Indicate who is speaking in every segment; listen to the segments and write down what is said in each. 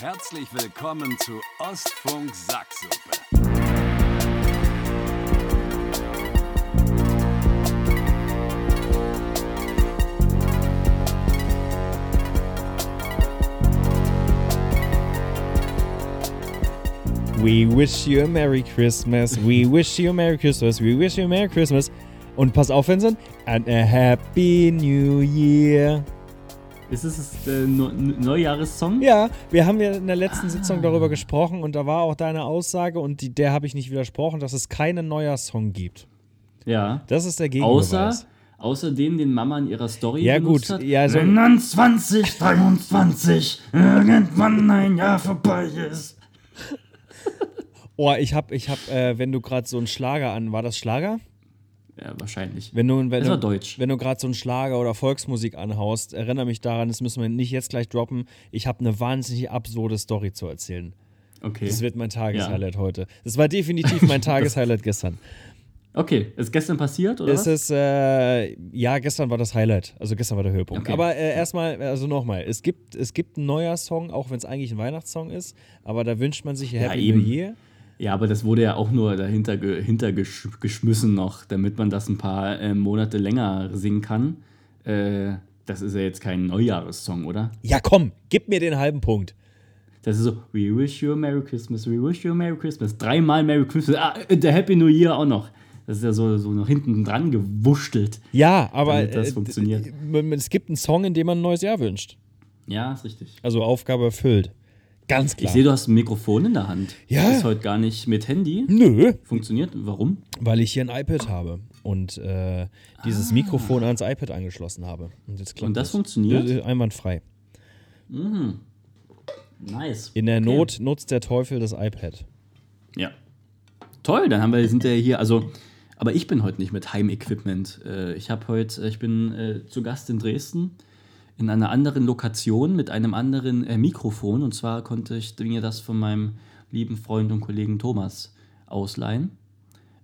Speaker 1: Herzlich willkommen zu Ostfunk Sacksuppe.
Speaker 2: We wish you a Merry Christmas. We wish you a Merry Christmas. We wish you a Merry Christmas. Und pass auf, Vincent. And a Happy New Year.
Speaker 3: Ist es der Neujahressong?
Speaker 2: Ja, wir haben ja in der letzten Sitzung darüber gesprochen und da war auch deine Aussage und die, der habe ich nicht widersprochen, dass es keinen Neujahrssong gibt.
Speaker 3: Ja.
Speaker 2: Das ist der Gegenbeweis.
Speaker 3: Außer, außer den, den Mama in ihrer Story
Speaker 2: Ja, gut,
Speaker 3: hat.
Speaker 2: ja, so-
Speaker 3: Wenn dann 2023 irgendwann ein Jahr vorbei ist.
Speaker 2: Oh, ich hab, ich hab, äh, wenn du gerade so einen Schlager an, war das Schlager?
Speaker 3: Ja, wahrscheinlich.
Speaker 2: Wenn du, wenn
Speaker 3: Das
Speaker 2: du,
Speaker 3: war Deutsch.
Speaker 2: Wenn du gerade so einen Schlager oder Volksmusik anhaust, erinnere mich daran, das müssen wir nicht jetzt gleich droppen. Ich habe eine wahnsinnig absurde Story zu erzählen.
Speaker 3: Okay.
Speaker 2: Das wird mein Tageshighlight heute. Das war definitiv mein Tageshighlight gestern.
Speaker 3: Okay, ist gestern passiert, oder?
Speaker 2: Es ist, äh, ja, gestern war das Highlight. Also gestern war der Höhepunkt.
Speaker 3: Okay.
Speaker 2: Aber äh, erstmal, also nochmal, es gibt, es gibt einen Neujahrssong, auch wenn es eigentlich ein Weihnachtssong ist, aber da wünscht man sich Happy
Speaker 3: eben.
Speaker 2: New Year.
Speaker 3: Ja, aber das wurde ja auch nur dahinter ge hintergesch geschmissen noch, damit man das ein paar äh, Monate länger singen kann. Äh, das ist ja jetzt kein Neujahressong, oder?
Speaker 2: Ja, komm, gib mir den halben Punkt.
Speaker 3: Das ist so, we wish you a Merry Christmas, we wish you a Merry Christmas. Dreimal Merry Christmas, ah, der Happy New Year auch noch. Das ist ja so, so nach hinten dran gewurschtelt.
Speaker 2: Ja, aber
Speaker 3: das
Speaker 2: äh,
Speaker 3: funktioniert.
Speaker 2: es gibt einen Song, in dem man ein neues Jahr wünscht.
Speaker 3: Ja, ist richtig.
Speaker 2: Also Aufgabe erfüllt. Ganz
Speaker 3: Ich
Speaker 2: klar.
Speaker 3: sehe, du hast ein Mikrofon in der Hand.
Speaker 2: Ja.
Speaker 3: Ist heute gar nicht mit Handy.
Speaker 2: Nö,
Speaker 3: Funktioniert. Warum?
Speaker 2: weil ich hier ein iPad habe und äh, dieses Mikrofon ans iPad angeschlossen habe. Und, jetzt
Speaker 3: Ah. Und das funktioniert?
Speaker 2: Äh, Einwandfrei.
Speaker 3: Nice.
Speaker 2: In der
Speaker 3: Okay.
Speaker 2: Not nutzt der Teufel das iPad.
Speaker 3: Ja. Toll, dann haben wir, sind wir hier, also, aber ich bin heute nicht mit Heimequipment. Äh, Ich habe heute, ich bin äh, zu Gast in Dresden in einer anderen Lokation mit einem anderen äh, Mikrofon. Und zwar konnte ich mir das von meinem lieben Freund und Kollegen Thomas ausleihen.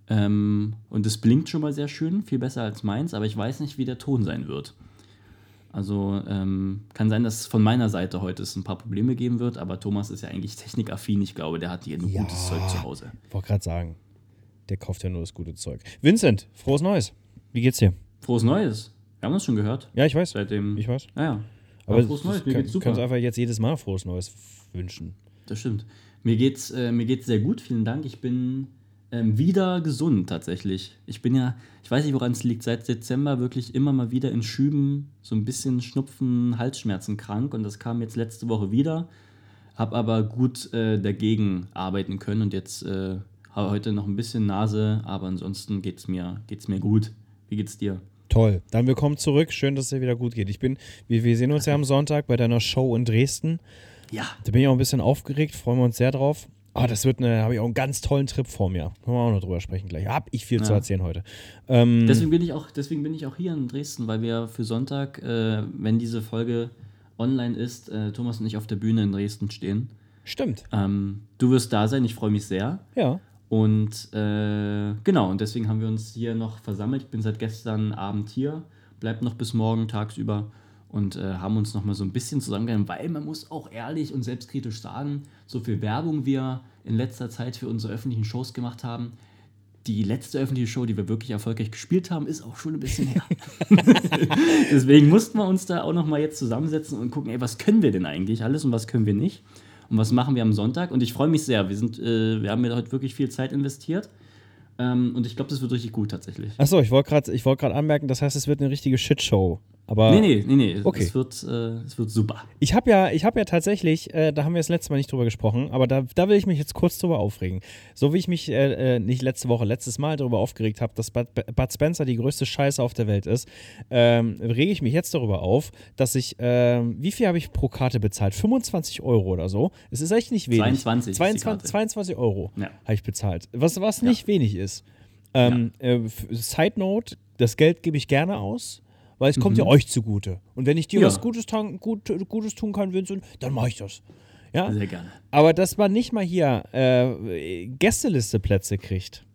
Speaker 3: Ähm, und es blinkt schon mal sehr schön, viel besser als meins, aber ich weiß nicht, wie der Ton sein wird. Also ähm, kann sein, dass von meiner Seite heute es ein paar Probleme geben wird, aber Thomas ist ja eigentlich technikaffin. Ich glaube, der hat hier nur
Speaker 2: Ja.
Speaker 3: gutes Zeug zu Hause.
Speaker 2: Wollte gerade sagen, der kauft ja nur das gute Zeug. Vincent, frohes Neues. Wie geht's dir?
Speaker 3: Frohes Neues. Wir haben uns schon gehört.
Speaker 2: Ja, ich weiß.
Speaker 3: Seitdem.
Speaker 2: Ich weiß.
Speaker 3: Naja.
Speaker 2: Aber
Speaker 3: frohes Neues, mir
Speaker 2: kann,
Speaker 3: geht's super.
Speaker 2: kannst einfach jetzt jedes Mal frohes Neues wünschen.
Speaker 3: Das stimmt. Mir geht's, äh, mir geht's sehr gut, vielen Dank. Ich bin ähm, wieder gesund tatsächlich. Ich bin ja, ich weiß nicht, woran es liegt, seit Dezember wirklich immer mal wieder in Schüben so ein bisschen Schnupfen, Halsschmerzen krank und das kam jetzt letzte Woche wieder. Hab aber gut äh, dagegen arbeiten können und jetzt äh, habe heute noch ein bisschen Nase, aber ansonsten geht's mir, geht's mir gut. Wie geht's dir?
Speaker 2: Toll. Dann willkommen zurück. Schön, dass es dir wieder gut geht. Ich bin, wir, wir sehen uns ja am Sonntag bei deiner Show in Dresden.
Speaker 3: Ja.
Speaker 2: Da bin ich auch ein bisschen aufgeregt, freuen wir uns sehr drauf. Ah, das wird eine, habe ich auch einen ganz tollen Trip vor mir. Können wir auch noch drüber sprechen gleich. Hab ich viel zu
Speaker 3: Ja.
Speaker 2: erzählen heute. Ähm,
Speaker 3: Deswegen bin ich auch, deswegen bin ich auch hier in Dresden, weil wir für Sonntag, äh, wenn diese Folge online ist, äh, Thomas und ich auf der Bühne in Dresden stehen.
Speaker 2: stimmt.
Speaker 3: Ähm, du wirst da sein, ich freue mich sehr.
Speaker 2: Ja.
Speaker 3: Und äh, genau, und deswegen haben wir uns hier noch versammelt. Ich bin seit gestern Abend hier, bleibt noch bis morgen tagsüber und äh, haben uns noch mal so ein bisschen zusammengehalten, weil man muss auch ehrlich und selbstkritisch sagen, so viel Werbung wir in letzter Zeit für unsere öffentlichen Shows gemacht haben. Die letzte öffentliche Show, die wir wirklich erfolgreich gespielt haben, ist auch schon ein bisschen her. Deswegen mussten wir uns da auch noch mal jetzt zusammensetzen und gucken, ey, was können wir denn eigentlich alles und was können wir nicht? Und was machen wir am Sonntag? Und ich freue mich sehr. Wir, sind, äh, wir haben ja heute wirklich viel Zeit investiert. Ähm, und ich glaube, das wird richtig gut tatsächlich.
Speaker 2: Achso, ich wollte gerade wollt anmerken, das heißt, es wird eine richtige Shitshow. Aber
Speaker 3: Nee, nee, nee, nee.
Speaker 2: Okay.
Speaker 3: Es, wird, äh, es wird super.
Speaker 2: ich habe ja, ich habe ja tatsächlich, äh, da haben wir das letzte Mal nicht drüber gesprochen, aber da, da will ich mich jetzt kurz drüber aufregen. So wie ich mich äh, äh, nicht letzte Woche, letztes Mal darüber aufgeregt habe, dass Bud, Bud Spencer die größte Scheiße auf der Welt ist, ähm, rege ich mich jetzt darüber auf, dass ich, ähm, wie viel habe ich pro Karte bezahlt? 25 Euro oder so. Es ist echt nicht wenig.
Speaker 3: 22 ist die
Speaker 2: 22,
Speaker 3: Karte.
Speaker 2: 22 Euro
Speaker 3: Ja.
Speaker 2: habe ich bezahlt. Was, was nicht wenig ist. Ähm, äh, f- Side Note, das Geld gebe ich gerne aus, weil es kommt ja euch zugute. Und wenn ich dir
Speaker 3: Mhm. Ja.
Speaker 2: was Gutes, gut, Gutes tun kann, Vincent, dann mache ich das. Ja?
Speaker 3: Sehr gerne.
Speaker 2: Aber dass man nicht mal hier äh, Gästelisteplätze kriegt.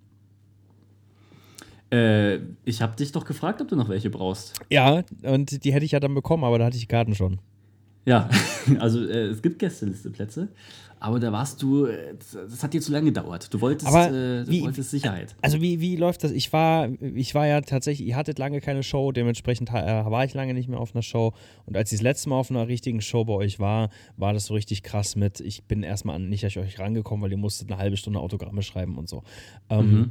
Speaker 3: Äh, ich habe dich doch gefragt, ob du noch welche brauchst.
Speaker 2: Ja, und die hätte ich ja dann bekommen, aber da hatte ich die Karten schon.
Speaker 3: Ja, also äh, es gibt Gästelisteplätze, aber da warst du, äh, das hat dir zu lange gedauert. Du wolltest, äh, du
Speaker 2: wie-
Speaker 3: wolltest Sicherheit.
Speaker 2: Also wie, wie läuft das? Ich war, ich war ja tatsächlich, ihr hattet lange keine Show, dementsprechend äh, war ich lange nicht mehr auf einer Show. Und als ich das letzte Mal auf einer richtigen Show bei euch war, war das so richtig krass mit, ich bin erstmal an nicht an euch rangekommen, weil ihr musstet eine halbe Stunde Autogramme schreiben und so. Ähm,
Speaker 3: Mhm.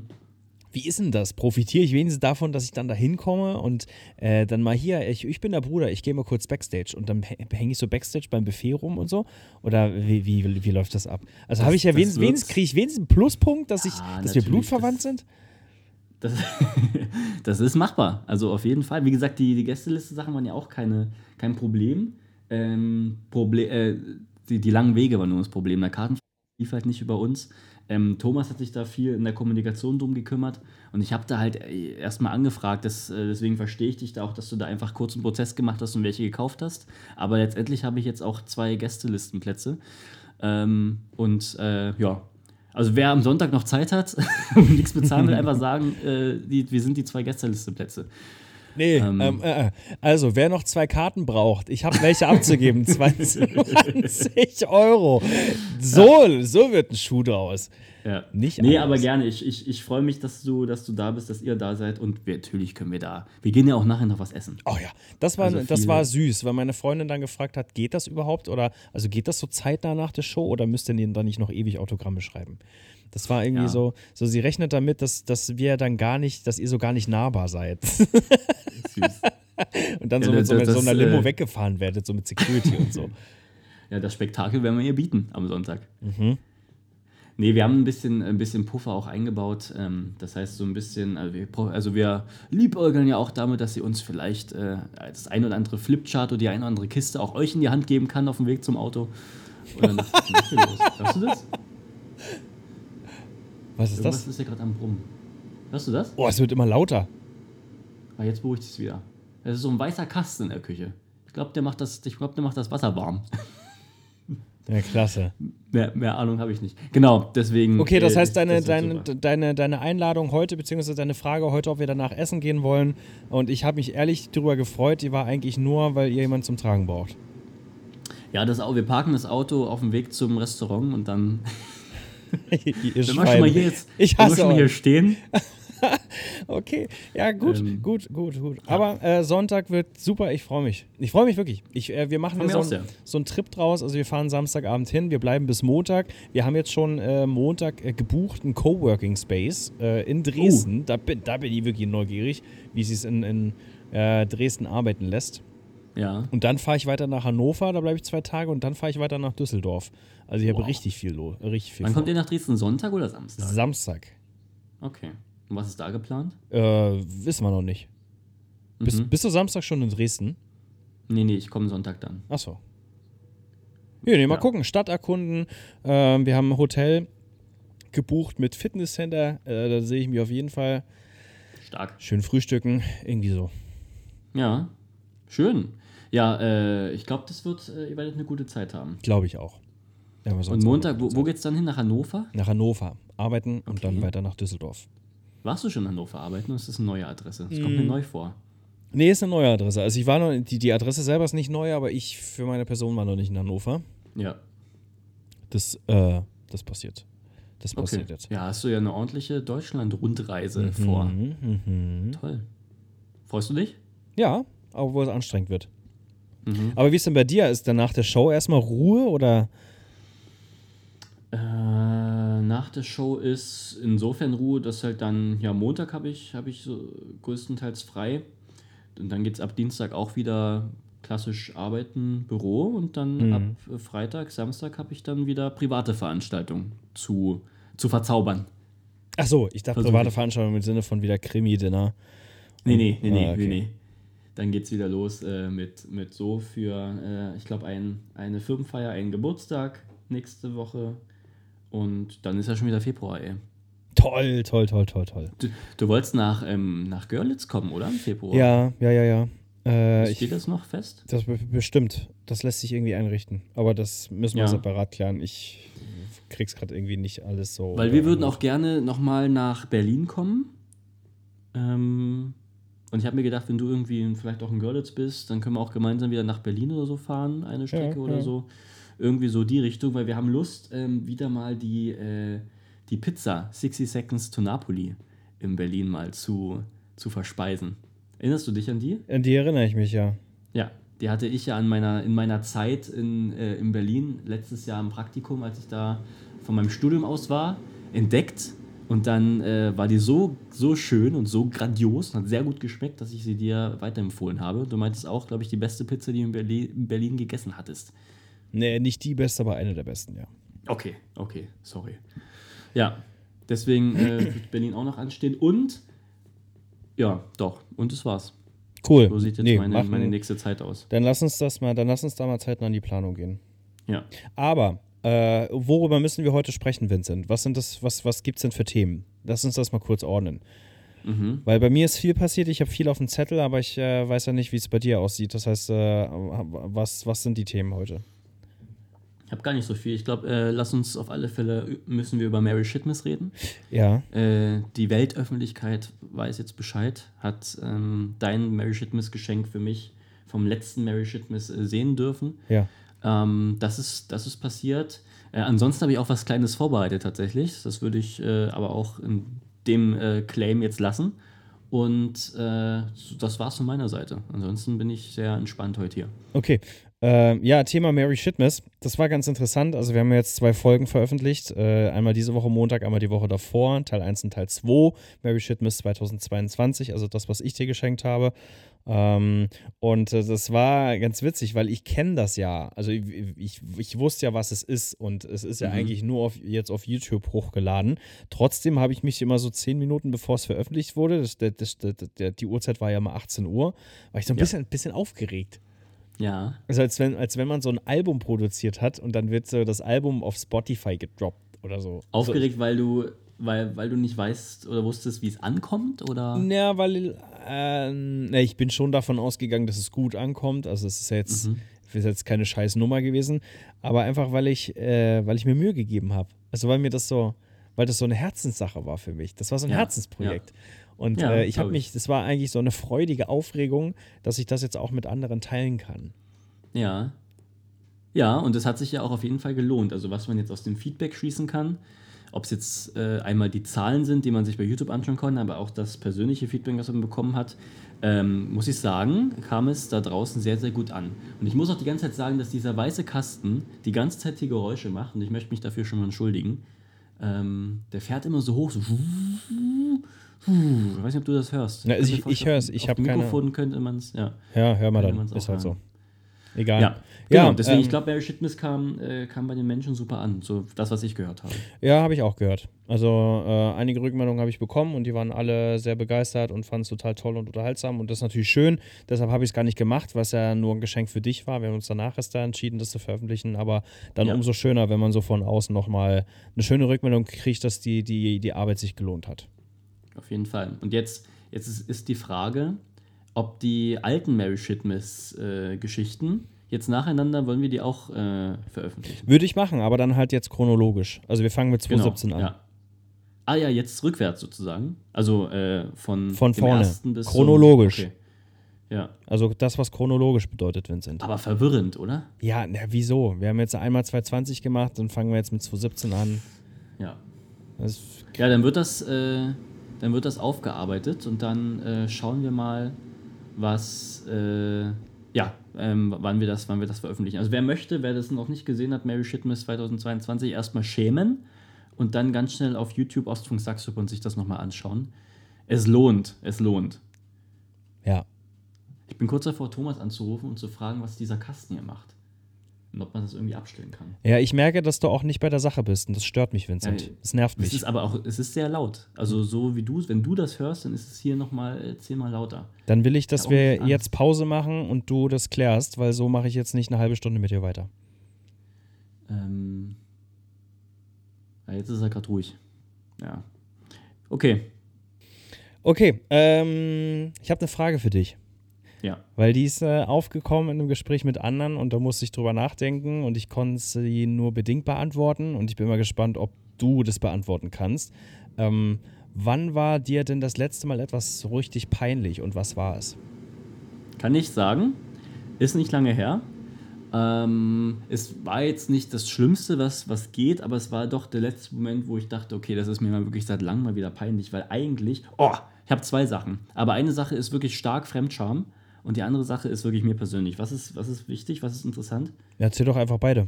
Speaker 2: Wie ist denn das? Profitiere ich wenigstens davon, dass ich dann da hinkomme und äh, dann mal hier, ich, ich bin der Bruder, ich gehe mal kurz Backstage und dann hänge ich so Backstage beim Buffet rum und so? Oder wie, wie, wie läuft das ab? Also habe ich ja wenigstens, wenigstens kriege ich wenigstens einen Pluspunkt, dass, ich,
Speaker 3: Ja,
Speaker 2: dass wir blutverwandt
Speaker 3: das-
Speaker 2: sind?
Speaker 3: Das, das ist machbar. Also auf jeden Fall. Wie gesagt, die, die Gästeliste-Sachen waren ja auch keine, kein Problem. Ähm, Proble äh, die, die langen Wege waren nur das Problem. Der Karten lief halt nicht über uns. Ähm, Thomas hat sich da viel in der Kommunikation drum gekümmert und ich habe da halt äh, erstmal angefragt, das, äh, deswegen verstehe ich dich da auch, dass du da einfach kurz einen Prozess gemacht hast und welche gekauft hast. Aber letztendlich habe ich jetzt auch zwei Gästelistenplätze. Ähm, und äh, ja, also wer am Sonntag noch Zeit hat und nichts bezahlen will, einfach sagen, äh, die, wir sind die zwei Gästelisteplätze.
Speaker 2: Nee,
Speaker 3: Ähm.
Speaker 2: ähm, äh, also wer noch zwei Karten braucht, ich habe welche abzugeben, 20 Euro. So, so wird ein Schuh draus.
Speaker 3: Ja.
Speaker 2: Nicht
Speaker 3: nee,
Speaker 2: anders.
Speaker 3: aber gerne. Ich, ich, ich freue mich, dass du, dass du da bist, dass ihr da seid und wir, natürlich können wir da. Wir gehen ja auch nachher noch was essen.
Speaker 2: Oh ja, das war,
Speaker 3: Also
Speaker 2: das war süß, weil meine Freundin dann gefragt hat, geht das überhaupt oder also geht das so zeitnah nach der Show oder müsst ihr denen dann nicht noch ewig Autogramme schreiben? Das war irgendwie
Speaker 3: Ja.
Speaker 2: so, so sie rechnet damit, dass, dass wir dann gar nicht, dass ihr so gar nicht nahbar seid
Speaker 3: Süß.
Speaker 2: und dann
Speaker 3: Ja,
Speaker 2: so mit so,
Speaker 3: das-
Speaker 2: mit so einer
Speaker 3: das,
Speaker 2: Limo
Speaker 3: äh,
Speaker 2: weggefahren werdet, so mit Security und so.
Speaker 3: ja, das Spektakel werden wir ihr bieten am Sonntag.
Speaker 2: Mhm.
Speaker 3: Nee, wir haben ein bisschen, ein bisschen Puffer auch eingebaut. Ähm, das heißt, so ein bisschen, also wir, also wir liebäugeln ja auch damit, dass sie uns vielleicht äh, das ein oder andere Flipchart oder die ein oder andere Kiste auch euch in die Hand geben kann auf dem Weg zum Auto. Denn los? Hörst du das?
Speaker 2: Was ist
Speaker 3: Irgendwas
Speaker 2: das?
Speaker 3: ist ja gerade am Brummen. Hörst du das?
Speaker 2: Oh, es wird immer lauter.
Speaker 3: Ah, jetzt beruhigt es wieder. Es ist so ein weißer Kasten in der Küche. Ich glaube, der macht das, ich glaube, der macht das Wasser warm.
Speaker 2: Ja, klasse.
Speaker 3: mehr, mehr Ahnung habe ich nicht. Genau, deswegen.
Speaker 2: Okay, das
Speaker 3: äh,
Speaker 2: heißt, deine,
Speaker 3: das
Speaker 2: deine, deine, deine Einladung heute, beziehungsweise deine Frage heute, ob wir danach essen gehen wollen. Und ich habe mich ehrlich darüber gefreut, die war eigentlich nur, weil ihr jemanden zum Tragen braucht.
Speaker 3: Ja, das, wir parken das Auto auf dem Weg zum Restaurant und dann.
Speaker 2: ihr
Speaker 3: Wenn wir schon mal hier jetzt.
Speaker 2: Ich
Speaker 3: wenn wir
Speaker 2: hasse
Speaker 3: schon mal hier stehen.
Speaker 2: Okay, ja, gut,
Speaker 3: Ähm,
Speaker 2: gut, gut, gut. Aber äh, Sonntag wird super, ich freue mich. Ich freue mich wirklich. Ich, äh, wir machen so, ein, so einen Trip draus. Also wir fahren Samstagabend hin, wir bleiben bis Montag. Wir haben jetzt schon äh, Montag äh, gebucht, einen Coworking Space äh, in. Dresden. Da, bin, da bin ich wirklich neugierig, wie sie es in, in äh, Dresden arbeiten lässt.
Speaker 3: Ja.
Speaker 2: Und dann fahre ich weiter nach Hannover, da bleibe ich zwei Tage und dann fahre ich weiter nach Düsseldorf. Also ich habe
Speaker 3: Wow.
Speaker 2: richtig viel los, richtig viel
Speaker 3: Wann
Speaker 2: vor.
Speaker 3: kommt ihr nach Dresden? Sonntag oder Samstag?
Speaker 2: Samstag.
Speaker 3: Okay. Und was ist da geplant?
Speaker 2: Äh, wissen wir noch nicht. Bist,
Speaker 3: Mhm.
Speaker 2: bist du Samstag schon in Dresden?
Speaker 3: Nee, nee, ich komme Sonntag dann.
Speaker 2: Achso. Ja, nee, mal
Speaker 3: Ja.
Speaker 2: gucken. Stadt erkunden. Ähm, wir haben ein Hotel gebucht mit Fitnesscenter. Äh, da sehe ich mich auf jeden Fall.
Speaker 3: Stark.
Speaker 2: Schön frühstücken. Irgendwie so.
Speaker 3: Ja. Schön. Ja, äh, ich glaube, das wird, äh, ihr werdet eine gute Zeit haben.
Speaker 2: Glaube ich auch. Ja,
Speaker 3: Und Montag, wo, wo geht's dann hin? Nach Hannover?
Speaker 2: Nach Hannover. Arbeiten und dann
Speaker 3: Okay.
Speaker 2: weiter nach Düsseldorf.
Speaker 3: Warst du schon in Hannover arbeiten oder ist das eine neue Adresse? Das
Speaker 2: Mm.
Speaker 3: kommt mir neu vor.
Speaker 2: Nee, ist eine neue Adresse. Also ich war noch, die, die Adresse selber ist nicht neu, aber ich für meine Person war noch nicht in Hannover.
Speaker 3: Ja.
Speaker 2: Das, äh, das passiert. Das
Speaker 3: Okay.
Speaker 2: passiert jetzt.
Speaker 3: Ja, hast du ja eine ordentliche Deutschland-Rundreise vor.
Speaker 2: Mhm, mhm.
Speaker 3: Toll. Freust du dich?
Speaker 2: Ja, obwohl es anstrengend wird.
Speaker 3: Mhm.
Speaker 2: Aber wie ist denn bei dir? Ist dann nach der Show erstmal Ruhe oder?
Speaker 3: Äh, nach der Show ist insofern Ruhe, dass halt dann, ja, Montag habe ich, hab ich so größtenteils frei. Und dann geht es ab Dienstag auch wieder klassisch arbeiten, Büro. Und dann
Speaker 2: Mhm.
Speaker 3: ab Freitag, Samstag habe ich dann wieder private Veranstaltungen zu, zu verzaubern.
Speaker 2: Ach so, ich dachte
Speaker 3: Versuch
Speaker 2: private
Speaker 3: ich.
Speaker 2: Veranstaltung im Sinne von wieder Krimi-Dinner.
Speaker 3: Nee, nee, nee, nee,
Speaker 2: Ah, okay.
Speaker 3: nee, nee. Dann geht es wieder los äh, mit, mit so für, äh, ich glaube, ein, eine Firmenfeier, einen Geburtstag nächste Woche. Und dann ist ja schon wieder Februar, ey.
Speaker 2: Toll, toll, toll, toll, toll.
Speaker 3: Du, du wolltest nach, ähm, nach Görlitz kommen, oder? Im Februar?
Speaker 2: Ja, ja, ja, ja. Äh,
Speaker 3: Steht
Speaker 2: ich,
Speaker 3: das noch fest?
Speaker 2: das be- bestimmt. Das lässt sich irgendwie einrichten. Aber das müssen wir
Speaker 3: Ja.
Speaker 2: separat klären. Ich krieg's gerade irgendwie nicht alles so.
Speaker 3: Weil wir würden auch gerne nochmal nach Berlin kommen. Ähm, Und ich habe mir gedacht, wenn du irgendwie vielleicht auch in Görlitz bist, dann können wir auch gemeinsam wieder nach Berlin oder so fahren, eine Strecke
Speaker 2: Ja,
Speaker 3: oder
Speaker 2: ja.
Speaker 3: so. Irgendwie so die Richtung, weil wir haben Lust, ähm, wieder mal die, äh, die Pizza 60 Seconds to Napoli in Berlin mal zu, zu verspeisen. Erinnerst du dich an die?
Speaker 2: An die erinnere ich mich ja.
Speaker 3: Ja, die hatte ich ja an meiner, in meiner Zeit in, äh, in Berlin, letztes Jahr im Praktikum, als ich da von meinem Studium aus war, entdeckt. Und dann äh, war die so, so schön und so grandios und hat sehr gut geschmeckt, dass ich sie dir weiterempfohlen habe. Du meintest auch, glaube ich, die beste Pizza, die du in Berlin, in Berlin gegessen hattest.
Speaker 2: Nee, nicht die beste, aber eine der besten, ja.
Speaker 3: Okay, okay, sorry. Ja, deswegen äh, wird Berlin auch noch anstehen. Und, ja, doch, und das war's.
Speaker 2: Cool.
Speaker 3: So sieht jetzt
Speaker 2: Nee,
Speaker 3: meine,
Speaker 2: machen-
Speaker 3: meine nächste Zeit aus.
Speaker 2: Dann lass uns das mal, dann lass uns da mal zeitnah an die Planung gehen.
Speaker 3: Ja.
Speaker 2: Aber äh, worüber müssen wir heute sprechen, Vincent? Was sind das, was, was gibt's denn für Themen? Lass uns das mal kurz ordnen.
Speaker 3: Mhm.
Speaker 2: Weil bei mir ist viel passiert, ich habe viel auf dem Zettel, aber ich äh, weiß ja nicht, wie es bei dir aussieht. Das heißt, äh, was, was sind die Themen heute?
Speaker 3: Ich habe gar nicht so viel. Ich glaube, äh, lass uns auf alle Fälle, müssen wir über Mary Shitmas reden.
Speaker 2: Ja,
Speaker 3: Äh, die Weltöffentlichkeit weiß jetzt Bescheid, hat ähm, dein Mary Shitmas Geschenk für mich vom letzten Mary Shitmas äh, sehen dürfen.
Speaker 2: ja.
Speaker 3: Ähm, das, ist, das ist passiert. Äh, ansonsten habe ich auch was Kleines vorbereitet tatsächlich. Das würde ich äh, aber auch in dem äh, Claim jetzt lassen. Und äh, das war's von meiner Seite. Ansonsten bin ich sehr entspannt heute hier.
Speaker 2: Okay. Ähm, ja, Thema Mary Shitmas. Das war ganz interessant. Also, wir haben jetzt zwei Folgen veröffentlicht. Äh, einmal diese Woche Montag, einmal die Woche davor. Teil 1 und Teil 2. Mary Shitmas 2022, also das, was ich dir geschenkt habe. Ähm, und äh, das war ganz witzig, weil ich kenne das ja. Also, ich, ich, ich wusste ja, was es ist. Und es ist ja
Speaker 3: Mhm.
Speaker 2: eigentlich nur auf, jetzt auf YouTube hochgeladen. Trotzdem habe ich mich immer so zehn Minuten, bevor es veröffentlicht wurde, das, das, das, die Uhrzeit war ja mal 18 Uhr, war ich so ein
Speaker 3: Ja.
Speaker 2: bisschen, bisschen aufgeregt.
Speaker 3: Ja,
Speaker 2: Also als wenn, als wenn man so ein Album produziert hat und dann wird so das Album auf Spotify gedroppt oder so.
Speaker 3: aufgeregt, weil du, weil, weil du nicht weißt oder wusstest, wie es ankommt? Oder?
Speaker 2: Also, ja, weil äh, ich bin schon davon ausgegangen, dass es gut ankommt. Also es ist ja jetzt,
Speaker 3: Mhm.
Speaker 2: ist jetzt keine scheiß Nummer gewesen, aber einfach, weil ich, äh, weil ich mir Mühe gegeben habe. Also weil mir das so, weil das so eine Herzenssache war für mich. Das war so ein
Speaker 3: Ja,
Speaker 2: Herzensprojekt. Und
Speaker 3: Ja,
Speaker 2: äh, ich habe mich, das war eigentlich so eine freudige Aufregung, dass ich das jetzt auch mit anderen teilen kann.
Speaker 3: Ja. Ja, und das hat sich ja auch auf jeden Fall gelohnt. Also was man jetzt aus dem Feedback schließen kann, ob es jetzt äh, einmal die Zahlen sind, die man sich bei YouTube anschauen kann, aber auch das persönliche Feedback, was man bekommen hat, ähm, muss ich sagen, kam es da draußen sehr, sehr gut an. Und ich muss auch die ganze Zeit sagen, dass dieser weiße Kasten die ganze Zeit die Geräusche macht und ich möchte mich dafür schon mal entschuldigen. Ähm, der fährt immer so hoch, so. Ich weiß nicht, ob du das hörst.
Speaker 2: Na, also ich- ich
Speaker 3: vorstellen,
Speaker 2: hör's, ich
Speaker 3: auf
Speaker 2: hab
Speaker 3: dem
Speaker 2: keine-
Speaker 3: Mikrofon könnte man es, ja.
Speaker 2: Ja, hör mal dann. Ist halt so.
Speaker 3: hören.
Speaker 2: Egal.
Speaker 3: Ja, genau.
Speaker 2: Ja,
Speaker 3: deswegen,
Speaker 2: ähm,
Speaker 3: ich glaube, Mary Shitmas kam, äh, kam bei den Menschen super an. So das, was ich gehört habe.
Speaker 2: Ja, habe ich auch gehört. Also äh, einige Rückmeldungen habe ich bekommen und die waren alle sehr begeistert und fanden es total toll und unterhaltsam und das ist natürlich schön. Deshalb habe ich es gar nicht gemacht, was ja nur ein Geschenk für dich war. Wir haben uns danach erst da entschieden, das zu veröffentlichen, aber dann
Speaker 3: Ja.
Speaker 2: umso schöner, wenn man so von außen nochmal eine schöne Rückmeldung kriegt, dass die, die, die Arbeit sich gelohnt hat.
Speaker 3: Auf jeden Fall. Und jetzt, jetzt ist, ist die Frage, ob die alten Mary Shitmas äh, Geschichten jetzt nacheinander wollen wir die auch äh, veröffentlichen.
Speaker 2: Würde ich machen, aber dann halt jetzt chronologisch. Also wir fangen mit 2017 an.
Speaker 3: Genau, Ja. Ah ja, jetzt rückwärts sozusagen. Also äh, von,
Speaker 2: Von vorne.
Speaker 3: ersten bis
Speaker 2: Chronologisch.
Speaker 3: Okay. Ja,
Speaker 2: Also das, was chronologisch bedeutet, Vincent.
Speaker 3: aber verwirrend, oder?
Speaker 2: Ja, na, wieso? Wir haben jetzt einmal 2020 gemacht, dann fangen wir jetzt mit 2017 an.
Speaker 3: Ja. Ja, dann wird das, äh, dann wird das aufgearbeitet und dann äh, schauen wir mal, was, äh, ja, ähm, wann, wir das, wann wir das veröffentlichen. Also wer möchte, wer das noch nicht gesehen hat, Mary Shitmas 2022, erstmal schämen und dann ganz schnell auf YouTube Ostfunk Saxup und sich das nochmal anschauen. Es lohnt, es lohnt.
Speaker 2: ja.
Speaker 3: Ich bin kurz davor, Thomas anzurufen und zu fragen, was dieser Kasten hier macht. Und ob man das irgendwie abstellen kann.
Speaker 2: Ja, ich merke, dass du auch nicht bei der Sache bist und das stört mich, Vincent.
Speaker 3: Ja,
Speaker 2: das nervt
Speaker 3: Es
Speaker 2: mich.
Speaker 3: ist aber auch, es ist sehr laut. Also so wie du, wenn du das hörst, dann ist es hier nochmal zehnmal lauter.
Speaker 2: Dann will ich, dass
Speaker 3: auch
Speaker 2: wir jetzt Pause machen und du das klärst, weil so mache ich jetzt nicht eine halbe Stunde mit dir weiter.
Speaker 3: Ähm, ja, jetzt ist er gerade ruhig. Ja. Okay.
Speaker 2: Okay, ähm, ich habe eine Frage für dich.
Speaker 3: Ja.
Speaker 2: Weil die ist äh, aufgekommen in einem Gespräch mit anderen und da musste ich drüber nachdenken und ich konnte sie nur bedingt beantworten und ich bin mal gespannt, ob du das beantworten kannst. Ähm, wann war dir denn das letzte Mal etwas so richtig peinlich und was war es?
Speaker 3: Kann ich sagen. Ist nicht lange her. Ähm, es war jetzt nicht das Schlimmste, was, was geht, aber es war doch der letzte Moment, wo ich dachte, okay, das ist mir mal wirklich seit langem mal wieder peinlich, weil eigentlich, oh, ich habe zwei Sachen. Aber eine Sache ist wirklich stark Fremdscham und die andere Sache ist wirklich mir persönlich. Was ist, was ist wichtig, was ist interessant?
Speaker 2: Ja, erzähl doch einfach beide.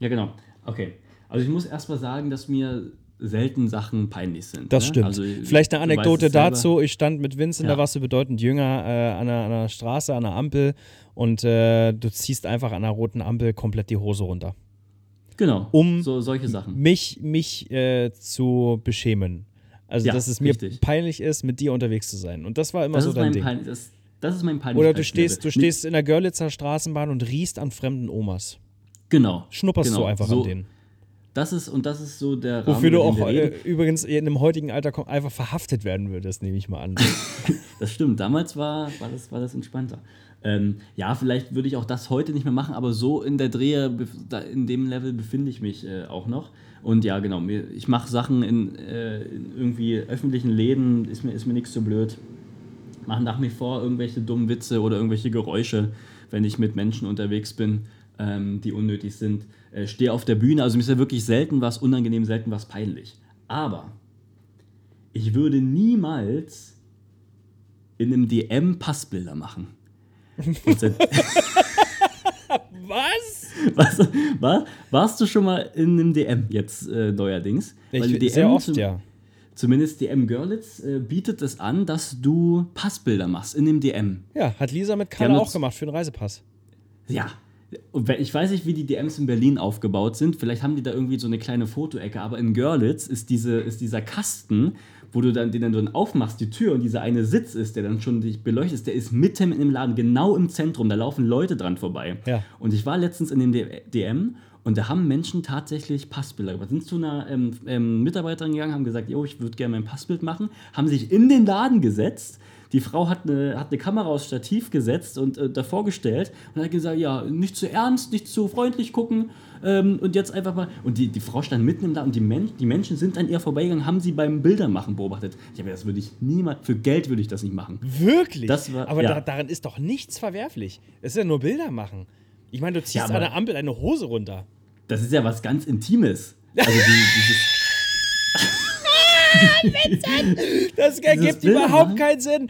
Speaker 3: Ja, genau. Okay. Also ich muss erstmal sagen, dass mir selten Sachen peinlich sind.
Speaker 2: Das
Speaker 3: ne?
Speaker 2: stimmt.
Speaker 3: Also,
Speaker 2: Vielleicht eine Anekdote dazu. Ich stand mit Vincent,
Speaker 3: Ja.
Speaker 2: da warst du bedeutend jünger, äh, an, einer, an einer Straße, an einer Ampel und äh, du ziehst einfach an einer roten Ampel komplett die Hose runter.
Speaker 3: Genau.
Speaker 2: Um-
Speaker 3: so solche Sachen.
Speaker 2: Mich, mich äh, zu beschämen. Also,
Speaker 3: Ja,
Speaker 2: dass es mir
Speaker 3: richtig.
Speaker 2: peinlich ist, mit dir unterwegs zu sein. Und das war immer
Speaker 3: Das
Speaker 2: so
Speaker 3: ist,
Speaker 2: dein
Speaker 3: mein
Speaker 2: Ding.
Speaker 3: pein das, das ist mein peinlich.
Speaker 2: Oder du stehst, du stehst in der Görlitzer Straßenbahn und riechst an fremden Omas.
Speaker 3: Genau.
Speaker 2: Schnupperst
Speaker 3: genau.
Speaker 2: du einfach
Speaker 3: so,
Speaker 2: an denen.
Speaker 3: Das ist, und das ist so der Rahmen,
Speaker 2: Wofür du auch äh, übrigens in dem heutigen Alter einfach verhaftet werden würdest, nehme ich mal an.
Speaker 3: Das stimmt. Damals war, war, das, war das entspannter. Ähm, ja, vielleicht würde ich auch das heute nicht mehr machen, aber so in der Drehe, in dem Level befinde ich mich äh, auch noch. Und ja, genau, mir, ich mache Sachen in, äh, in irgendwie öffentlichen Läden, ist mir, ist mir nichts so blöd. Mache nach mir vor irgendwelche dummen Witze oder irgendwelche Geräusche, wenn ich mit Menschen unterwegs bin, ähm, die unnötig sind. Äh, Stehe auf der Bühne, also mir ist ja wirklich selten was unangenehm, selten was peinlich. Aber ich würde niemals in einem DM Passbilder machen.
Speaker 2: Was?
Speaker 3: was, war, warst du schon mal in einem DM jetzt äh, neuerdings? Weil
Speaker 2: Ich, sehr oft,
Speaker 3: zum-
Speaker 2: ja.
Speaker 3: Zumindest DM Görlitz äh, bietet es an, dass du Passbilder machst in dem DM.
Speaker 2: Ja, hat Lisa mit Kalle auch gemacht für den Reisepass.
Speaker 3: Ja. Ich weiß nicht, wie die DMs in Berlin aufgebaut sind. Vielleicht haben die da irgendwie so eine kleine Fotoecke, aber in Görlitz ist, diese, ist dieser Kasten, wo du dann, den dann, aufmachst, die Tür und dieser eine Sitz ist, der dann schon dich beleuchtet ist, der ist mitten im Laden, genau im Zentrum. Da laufen Leute dran vorbei.
Speaker 2: Ja.
Speaker 3: Und ich war letztens in dem DM und da haben Menschen tatsächlich Passbilder gemacht. Sind zu einer ähm, ähm, Mitarbeiterin gegangen, haben gesagt, jo, ich würde gerne mein Passbild machen, haben sich in den Laden gesetzt. Die Frau hat eine, hat eine Kamera aufs Stativ gesetzt und äh, davor gestellt und hat gesagt, ja, nicht zu ernst, nicht zu freundlich gucken ähm, und jetzt einfach mal. Und die, die Frau stand mitten im Laden und die, Men die Menschen sind an ihr vorbeigegangen, haben sie beim Bildermachen beobachtet. Ich habe das würde ich niemals, für Geld würde ich das nicht machen.
Speaker 2: Wirklich?
Speaker 3: Das war-
Speaker 2: aber
Speaker 3: ja.
Speaker 2: da, daran ist doch nichts verwerflich. Es ist ja nur Bilder machen. Ich meine, du ziehst
Speaker 3: Ja,
Speaker 2: an der Ampel eine Hose runter.
Speaker 3: Das ist ja was ganz Intimes. Also die, dieses.
Speaker 2: Das ergibt
Speaker 3: Bilder
Speaker 2: überhaupt
Speaker 3: machen?
Speaker 2: keinen Sinn.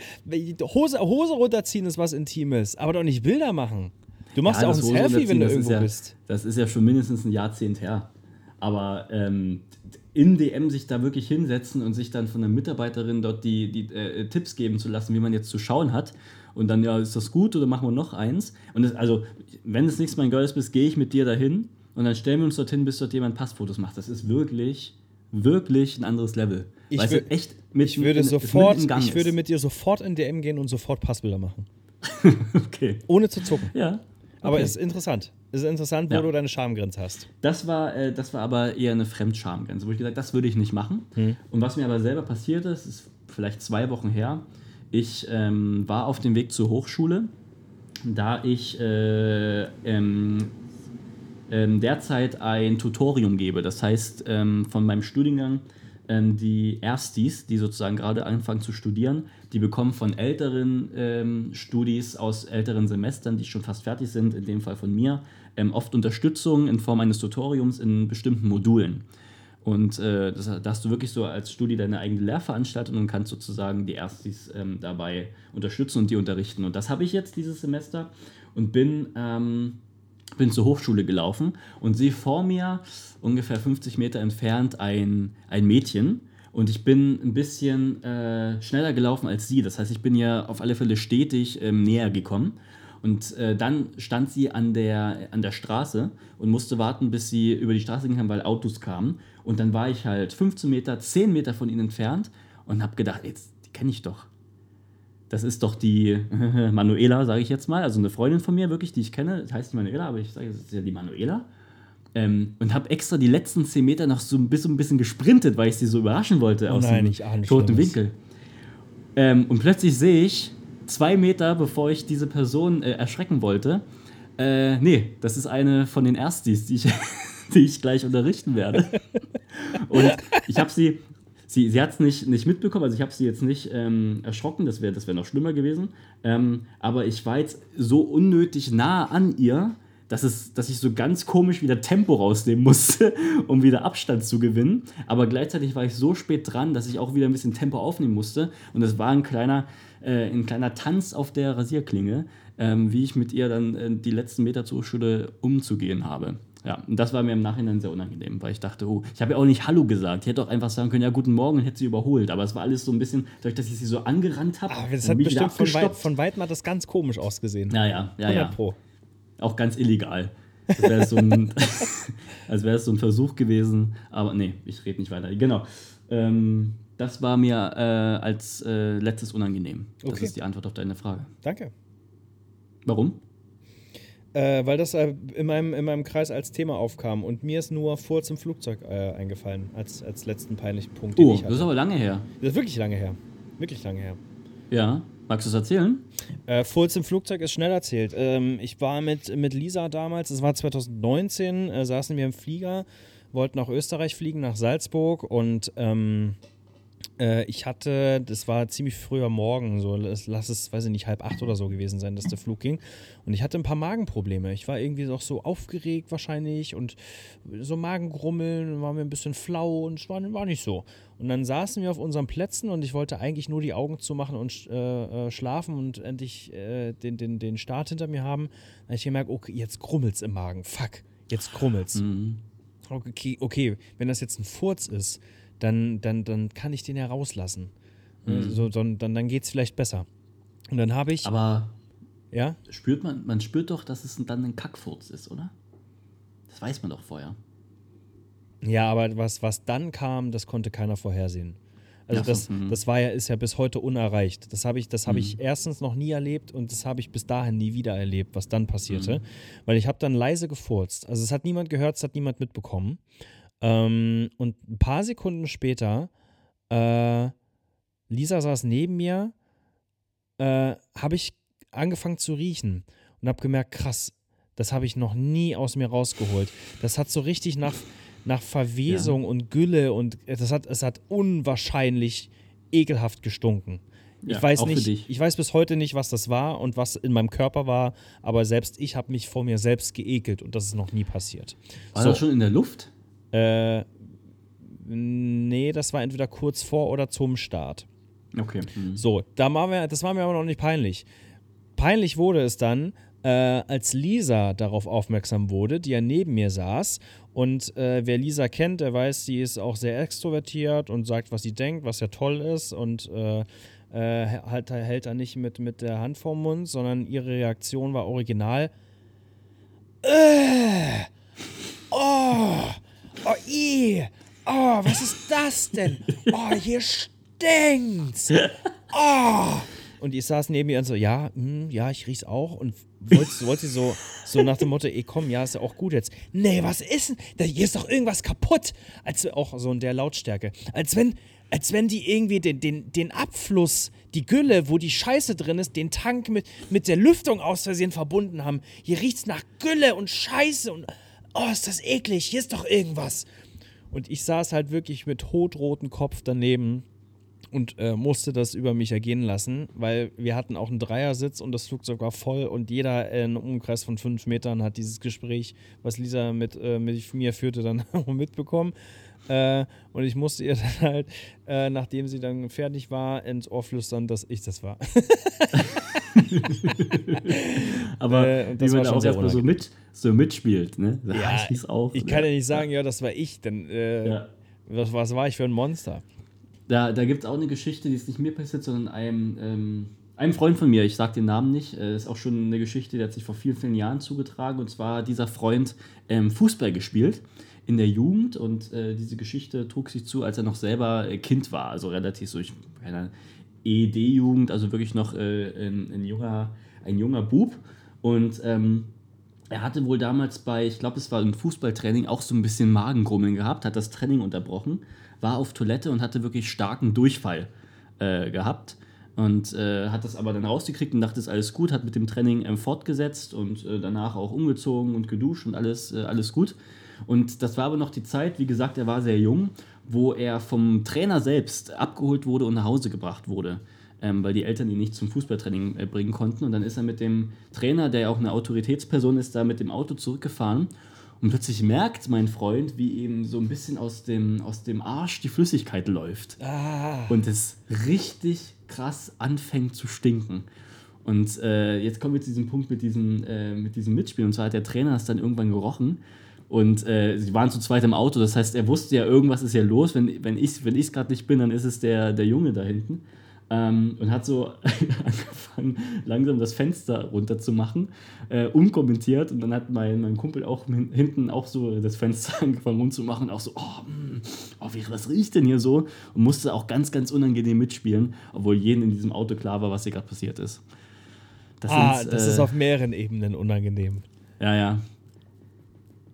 Speaker 2: Hose, Hose runterziehen ist was Intimes, aber doch nicht Bilder machen. Du machst ja, auch ein
Speaker 3: das
Speaker 2: Selfie, wenn du irgendwo
Speaker 3: ja,
Speaker 2: bist.
Speaker 3: Das ist ja schon mindestens ein Jahrzehnt her. Aber ähm, in DM sich da wirklich hinsetzen und sich dann von der Mitarbeiterin dort die, die äh, Tipps geben zu lassen, wie man jetzt zu schauen hat. Und dann, ja, ist das gut oder machen wir noch eins? Und das, also, wenn es nächstes Mal in Girls bist, gehe ich mit dir dahin und dann stellen wir uns dorthin, bis dort jemand Passfotos macht. Das ist wirklich, wirklich ein anderes Level.
Speaker 2: Ich
Speaker 3: Weil es echt mit,
Speaker 2: Ich würde
Speaker 3: in-
Speaker 2: sofort, ich würde mit dir sofort in DM gehen und sofort Passbilder machen.
Speaker 3: Okay.
Speaker 2: Ohne zu zucken.
Speaker 3: Ja.
Speaker 2: Aber
Speaker 3: okay.
Speaker 2: es ist interessant. Es ist interessant, wo
Speaker 3: Ja.
Speaker 2: du deine Schamgrenze hast.
Speaker 3: Das war, äh, das war aber eher eine Fremdschamgrenze, wo ich gesagt das würde ich nicht machen. Und was mir aber selber passiert ist, ist vielleicht zwei Wochen her. Ich ähm, war auf dem Weg zur Hochschule, da ich äh, ähm, derzeit ein Tutorium gebe. Das heißt, ähm, von meinem Studiengang ähm, die Erstis, die sozusagen gerade anfangen zu studieren, die bekommen von älteren ähm, Studis aus älteren Semestern, die schon fast fertig sind, in dem Fall von mir, ähm, oft Unterstützung in Form eines Tutoriums in bestimmten Modulen. Und äh, das, da hast du wirklich so als Studi deine eigene Lehrveranstaltung und kannst sozusagen die Erstis ähm, dabei unterstützen und die unterrichten. Und das habe ich jetzt dieses Semester und bin, ähm, bin zur Hochschule gelaufen und sehe vor mir ungefähr 50 Meter entfernt ein, ein Mädchen. Und ich bin ein bisschen äh, schneller gelaufen als sie. Das heißt, ich bin ja auf alle Fälle stetig ähm, näher gekommen. Und äh, dann stand sie an der, an der Straße und musste warten, bis sie über die Straße ging, weil Autos kamen. Und dann war ich halt 15 Meter, 10 Meter von ihnen entfernt und habe gedacht, jetzt, kenne ich doch. Das ist doch die Manuela, sage ich jetzt mal. Also eine Freundin von mir, wirklich, die ich kenne. Das heißt die Manuela, aber ich sage, das ist ja die Manuela. Ähm, und habe extra die letzten 10 Meter noch so ein bisschen, ein bisschen gesprintet, weil ich sie so überraschen wollte
Speaker 2: Oh
Speaker 3: aus
Speaker 2: nein,
Speaker 3: dem toten. Winkel. Ähm, und plötzlich sehe ich, zwei Meter bevor ich diese Person äh, erschrecken wollte, äh, nee, das ist eine von den Erstis, die ich, die ich gleich unterrichten werde. Und ich habe sie, sie, sie hat es nicht, nicht mitbekommen, also ich habe sie jetzt nicht ähm, erschrocken, das wäre das wär noch schlimmer gewesen. Ähm, aber ich war jetzt so unnötig nah an ihr, dass, es, dass ich so ganz komisch wieder Tempo rausnehmen musste, um wieder Abstand zu gewinnen. Aber gleichzeitig war ich so spät dran, dass ich auch wieder ein bisschen Tempo aufnehmen musste. Und es war ein kleiner, äh, ein kleiner Tanz auf der Rasierklinge, ähm, wie ich mit ihr dann äh, die letzten Meter zur Schule umzugehen habe. Ja, und das war mir im Nachhinein sehr unangenehm, weil ich dachte, oh, ich habe ja auch nicht Hallo gesagt. Ich hätte auch einfach sagen können, ja, guten Morgen und hätte sie überholt. Aber es war alles so ein bisschen, dadurch, dass ich sie so angerannt habe.
Speaker 2: Ah, das hat bestimmt von, weit, von weitem hat das ganz komisch ausgesehen.
Speaker 3: Ja, ja, ja. ja. Pro. Auch ganz illegal. Als wäre es so, ein, wär so ein Versuch gewesen. Aber nee, ich rede nicht weiter. Genau. Ähm, das war mir äh, als äh, letztes unangenehm. Das okay. ist die Antwort auf deine Frage.
Speaker 2: Danke.
Speaker 3: Warum?
Speaker 2: Äh, weil das äh, in, meinem, in meinem Kreis als Thema aufkam und mir ist nur Furz im Flugzeug äh, eingefallen als, als letzten peinlichen Punkt.
Speaker 3: Oh, das ist aber lange her.
Speaker 2: Das ist wirklich lange her. Wirklich lange her.
Speaker 3: Ja. Magst du es erzählen?
Speaker 2: Äh, Furz im Flugzeug ist schnell erzählt. Ähm, ich war mit, mit Lisa damals, es war 2019, äh, saßen wir im Flieger, wollten nach Österreich fliegen, nach Salzburg und ähm, äh, ich hatte, das war ziemlich früher Morgen, so lass es, weiß ich nicht, halb acht oder so gewesen sein, dass der Flug ging. Und ich hatte ein paar Magenprobleme. Ich war irgendwie auch so aufgeregt wahrscheinlich und so Magengrummeln, war mir ein bisschen flau und es war, war nicht so. Und dann saßen wir auf unseren Plätzen und ich wollte eigentlich nur die Augen zumachen und äh, äh, schlafen und endlich äh, den, den, den Start hinter mir haben. Dann habe ich gemerkt, okay, jetzt krummelt's im Magen. Fuck, jetzt krummelt's. Mhm. Okay, okay, wenn das jetzt ein Furz ist, dann, dann, dann kann ich den ja rauslassen. Mhm. So, dann, dann, geht es vielleicht besser. Und dann habe ich.
Speaker 3: Aber ja? spürt man, man spürt doch, dass es dann ein Kackfurz ist, oder? Das weiß man doch vorher.
Speaker 2: Ja, aber was, was dann kam, das konnte keiner vorhersehen. Also ja, das, mhm. das war ja, ist ja bis heute unerreicht. Das habe ich, das ich mhm. erstens noch nie erlebt und das habe ich bis dahin nie wieder erlebt, was dann passierte. Mhm. Weil ich habe dann leise gefurzt. Also es hat niemand gehört, es hat niemand mitbekommen. Ähm, und ein paar Sekunden später, äh, Lisa saß neben mir, äh, habe ich angefangen zu riechen und habe gemerkt, krass, das habe ich noch nie aus mir rausgeholt. Das hat so richtig nach, nach Verwesung ja. und Gülle und das hat, es hat unwahrscheinlich ekelhaft gestunken. Ja, ich weiß nicht, ich weiß bis heute nicht, was das war und was in meinem Körper war, aber selbst ich habe mich vor mir selbst geekelt und das ist noch nie passiert.
Speaker 3: War so. das schon in der Luft?
Speaker 2: Äh, nee, das war entweder kurz vor oder zum Start.
Speaker 3: Okay. Mhm.
Speaker 2: So, da war mir, das war mir aber noch nicht peinlich. Peinlich wurde es dann, äh, als Lisa darauf aufmerksam wurde, die ja neben mir saß. Und äh, wer Lisa kennt, der weiß, sie ist auch sehr extrovertiert und sagt, was sie denkt, was ja toll ist. Und äh, äh halt, hält da nicht mit, mit der Hand vorm Mund, sondern ihre Reaktion war original. Äh, oh, Oh, i. Oh, was ist das denn? Oh, hier stinkt's. Oh. Und ich saß neben ihr und so, ja, mh, hm, ja, ich riech's auch. Und wollte, wollte so, so nach dem Motto, ey, komm, ja, ist ja auch gut jetzt. Nee, was ist denn? Da, hier ist doch irgendwas kaputt. Als auch so in der Lautstärke. Als wenn, als wenn die irgendwie den, den, den Abfluss, die Gülle, wo die Scheiße drin ist, den Tank mit, mit der Lüftung aus Versehen verbunden haben. Hier riecht's nach Gülle und Scheiße und oh, ist das eklig, hier ist doch irgendwas. Und ich saß halt wirklich mit hotrotem Kopf daneben und äh, musste das über mich ergehen lassen, weil wir hatten auch einen Dreiersitz und das Flugzeug war voll und jeder in einem Umkreis von fünf Metern hat dieses Gespräch, was Lisa mit, äh, mit mir führte, dann mitbekommen. Äh, und ich musste ihr dann halt, äh, nachdem sie dann fertig war, ins Ohr flüstern, dass ich das war.
Speaker 3: Aber äh, wie man auch erstmal so, mit, so mitspielt, ne?
Speaker 2: Ja, ich, auch, ich kann ja nicht sagen, ja, das war ich, denn äh, ja. was, was war ich für ein Monster?
Speaker 3: Da, da gibt es auch eine Geschichte, die ist nicht mir passiert, sondern einem, ähm, einem Freund von mir, ich sage den Namen nicht, äh, ist auch schon eine Geschichte, die hat sich vor vielen, vielen Jahren zugetragen. Und zwar hat dieser Freund ähm, Fußball gespielt in der Jugend und äh, diese Geschichte trug sich zu, als er noch selber äh, Kind war, also relativ so, ich, ED-Jugend, also wirklich noch äh, ein, ein, junger, ein junger Bub. Und ähm, er hatte wohl damals bei, ich glaube, es war ein Fußballtraining, auch so ein bisschen Magengrummeln gehabt, hat das Training unterbrochen, war auf Toilette und hatte wirklich starken Durchfall äh, gehabt. Und äh, hat das aber dann rausgekriegt und dachte, es ist alles gut, hat mit dem Training ähm, fortgesetzt und äh, danach auch umgezogen und geduscht und alles, äh, alles gut. Und das war aber noch die Zeit, wie gesagt, er war sehr jung, wo er vom Trainer selbst abgeholt wurde und nach Hause gebracht wurde, ähm, weil die Eltern ihn nicht zum Fußballtraining äh, bringen konnten. Und dann ist er mit dem Trainer, der ja auch eine Autoritätsperson ist, da mit dem Auto zurückgefahren. Und plötzlich merkt mein Freund, wie ihm so ein bisschen aus dem, aus dem Arsch die Flüssigkeit läuft.
Speaker 2: Ah.
Speaker 3: Und es richtig krass anfängt zu stinken. Und äh, jetzt kommen wir zu diesem Punkt mit diesem, äh, mit diesem Mitspiel. Und zwar hat der Trainer es dann irgendwann gerochen. Und äh, sie waren zu zweit im Auto. Das heißt, er wusste ja, irgendwas ist ja los. Wenn, wenn ich es wenn gerade nicht bin, dann ist es der, der Junge da hinten. Ähm, und hat so angefangen, langsam das Fenster runterzumachen, äh, unkommentiert. Und dann hat mein, mein Kumpel auch hinten auch so das Fenster angefangen rumzumachen. Auch so, oh, mh, oh wie, was riecht denn hier so? Und musste auch ganz, ganz unangenehm mitspielen, obwohl jedem in diesem Auto klar war, was hier gerade passiert ist.
Speaker 2: Das, ah, das äh, ist auf mehreren Ebenen unangenehm.
Speaker 3: Ja, ja.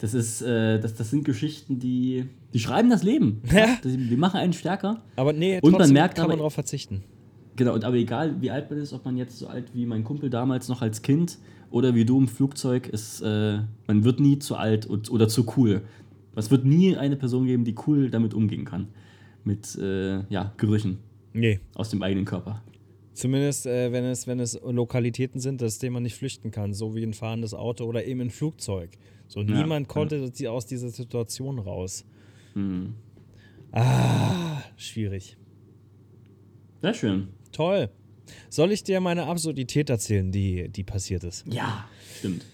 Speaker 3: Das, ist, äh, das, das sind Geschichten, die, die schreiben das Leben.
Speaker 2: Ja.
Speaker 3: Die, die machen einen stärker.
Speaker 2: Aber nee,
Speaker 3: und man merkt
Speaker 2: kann
Speaker 3: aber,
Speaker 2: man darauf verzichten.
Speaker 3: Genau, und aber egal wie alt man ist, ob man jetzt so alt wie mein Kumpel damals noch als Kind oder wie du im Flugzeug, ist, äh, man wird nie zu alt und, oder zu cool. Es wird nie eine Person geben, die cool damit umgehen kann. Mit äh, ja, Gerüchen
Speaker 2: nee.
Speaker 3: aus dem eigenen Körper.
Speaker 2: Zumindest, äh, wenn, es, wenn es Lokalitäten sind, aus denen man nicht flüchten kann, so wie ein fahrendes Auto oder eben ein Flugzeug. So, ja, niemand konnte ja. aus dieser Situation raus.
Speaker 3: Mhm.
Speaker 2: Ah, schwierig.
Speaker 3: Sehr schön.
Speaker 2: Toll. Soll ich dir meine Absurdität erzählen, die, die passiert ist?
Speaker 3: Ja, stimmt.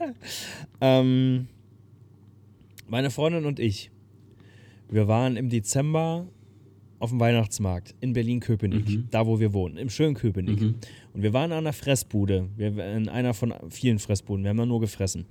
Speaker 2: ähm, meine Freundin und ich, wir waren im Dezember auf dem Weihnachtsmarkt in Berlin-Köpenick, mhm. da wo wir wohnen, im schönen Köpenick. Mhm. Und wir waren an einer Fressbude, wir, in einer von vielen Fressbuden, wir haben ja nur gefressen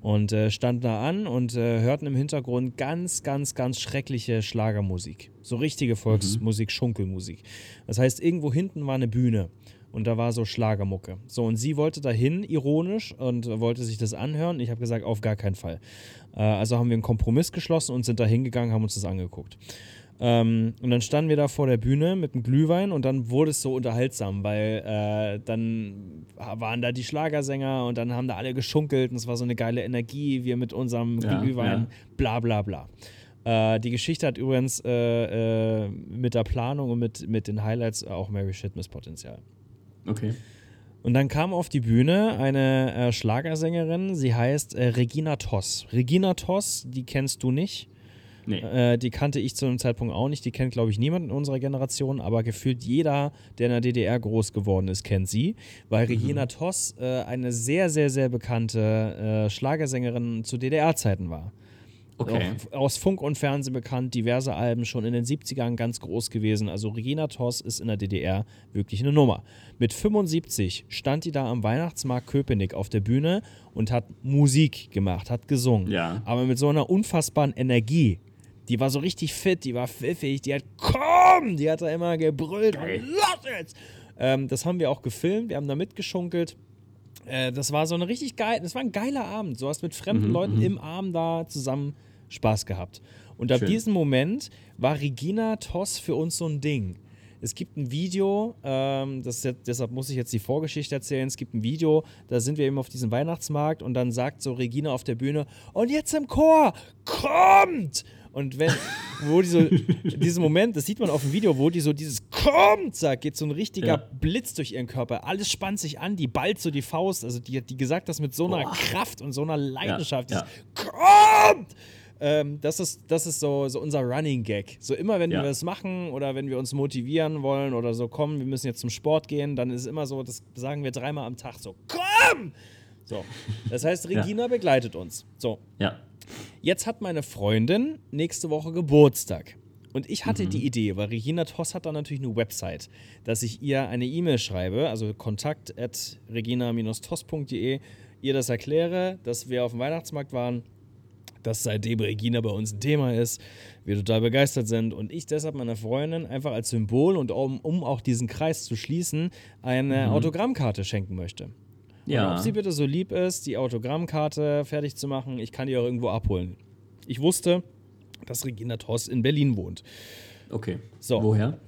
Speaker 2: und äh, standen da an und äh, hörten im Hintergrund ganz, ganz, ganz schreckliche Schlagermusik. So richtige Volksmusik, mhm. Schunkelmusik. Das heißt, irgendwo hinten war eine Bühne und da war so Schlagermucke. So, und sie wollte dahin, ironisch, und wollte sich das anhören. Ich habe gesagt, auf gar keinen Fall. Äh, also haben wir einen Kompromiss geschlossen und sind da hingegangen, haben uns das angeguckt. Ähm, und dann standen wir da vor der Bühne mit einem Glühwein und dann wurde es so unterhaltsam, weil äh, dann waren da die Schlagersänger und dann haben da alle geschunkelt und es war so eine geile Energie, wir mit unserem ja, Glühwein, ja. bla bla bla. Äh, die Geschichte hat übrigens äh, äh mit der Planung und mit, mit den Highlights auch Mary Shitmas Potenzial.
Speaker 3: Okay.
Speaker 2: Und dann kam auf die Bühne eine äh, Schlagersängerin, sie heißt äh, Regina Toss. Regina Toss, die kennst du nicht.
Speaker 3: Nee.
Speaker 2: Äh, die kannte ich zu einem Zeitpunkt auch nicht. Die kennt, glaube ich, niemand in unserer Generation, aber gefühlt jeder, der in der DDR groß geworden ist, kennt sie, weil mhm. Regina Toss äh, eine sehr, sehr, sehr bekannte äh, Schlagersängerin zu DDR-Zeiten war.
Speaker 3: Okay.
Speaker 2: aus Funk und Fernsehen bekannt, diverse Alben schon in den 70ern ganz groß gewesen. Also Regina Toss ist in der DDR wirklich eine Nummer. Mit 75 stand die da am Weihnachtsmarkt Köpenick auf der Bühne und hat Musik gemacht, hat gesungen.
Speaker 3: Ja.
Speaker 2: Aber mit so einer unfassbaren Energie, die war so richtig fit, die war pfiffig, die hat komm, die hat da immer gebrüllt
Speaker 3: Geil.
Speaker 2: los jetzt. Ähm, das haben wir auch gefilmt, wir haben da mitgeschunkelt. Äh, das war so eine richtig geil, das war ein geiler Abend. Du hast mit fremden mhm, Leuten mhm. im Arm da zusammen Spaß gehabt. Und ab Schön. diesem Moment war Regina Toss für uns so ein Ding. Es gibt ein Video, ähm, das jetzt, deshalb muss ich jetzt die Vorgeschichte erzählen. Es gibt ein Video, da sind wir eben auf diesem Weihnachtsmarkt und dann sagt so Regina auf der Bühne: Und jetzt im Chor, kommt! Und wenn, wo die so, diesen Moment, das sieht man auf dem Video, wo die so dieses kommt sagt, geht so ein richtiger ja. Blitz durch ihren Körper. Alles spannt sich an, die ballt so die Faust. Also die hat die gesagt das mit so einer Boah. Kraft und so einer Leidenschaft.
Speaker 3: Ja, ja.
Speaker 2: Kommt! Ähm, das ist, das ist so, so unser Running Gag. So immer, wenn
Speaker 3: ja.
Speaker 2: wir es machen oder wenn wir uns motivieren wollen oder so, komm, wir müssen jetzt zum Sport gehen, dann ist es immer so, das sagen wir dreimal am Tag so, komm! So. Das heißt, Regina ja. begleitet uns. So.
Speaker 3: Ja.
Speaker 2: Jetzt hat meine Freundin nächste Woche Geburtstag. Und ich hatte mhm. die Idee, weil Regina Toss hat da natürlich eine Website, dass ich ihr eine E-Mail schreibe, also kontakt at regina-toss.de, ihr das erkläre, dass wir auf dem Weihnachtsmarkt waren, dass seitdem Regina bei uns ein Thema ist, wir total begeistert sind und ich deshalb meiner Freundin einfach als Symbol und um, um auch diesen Kreis zu schließen, eine mhm. Autogrammkarte schenken möchte.
Speaker 3: Ja.
Speaker 2: Und ob sie bitte so lieb ist, die Autogrammkarte fertig zu machen, ich kann die auch irgendwo abholen. Ich wusste, dass Regina Toss in Berlin wohnt.
Speaker 3: Okay.
Speaker 2: So.
Speaker 3: Woher?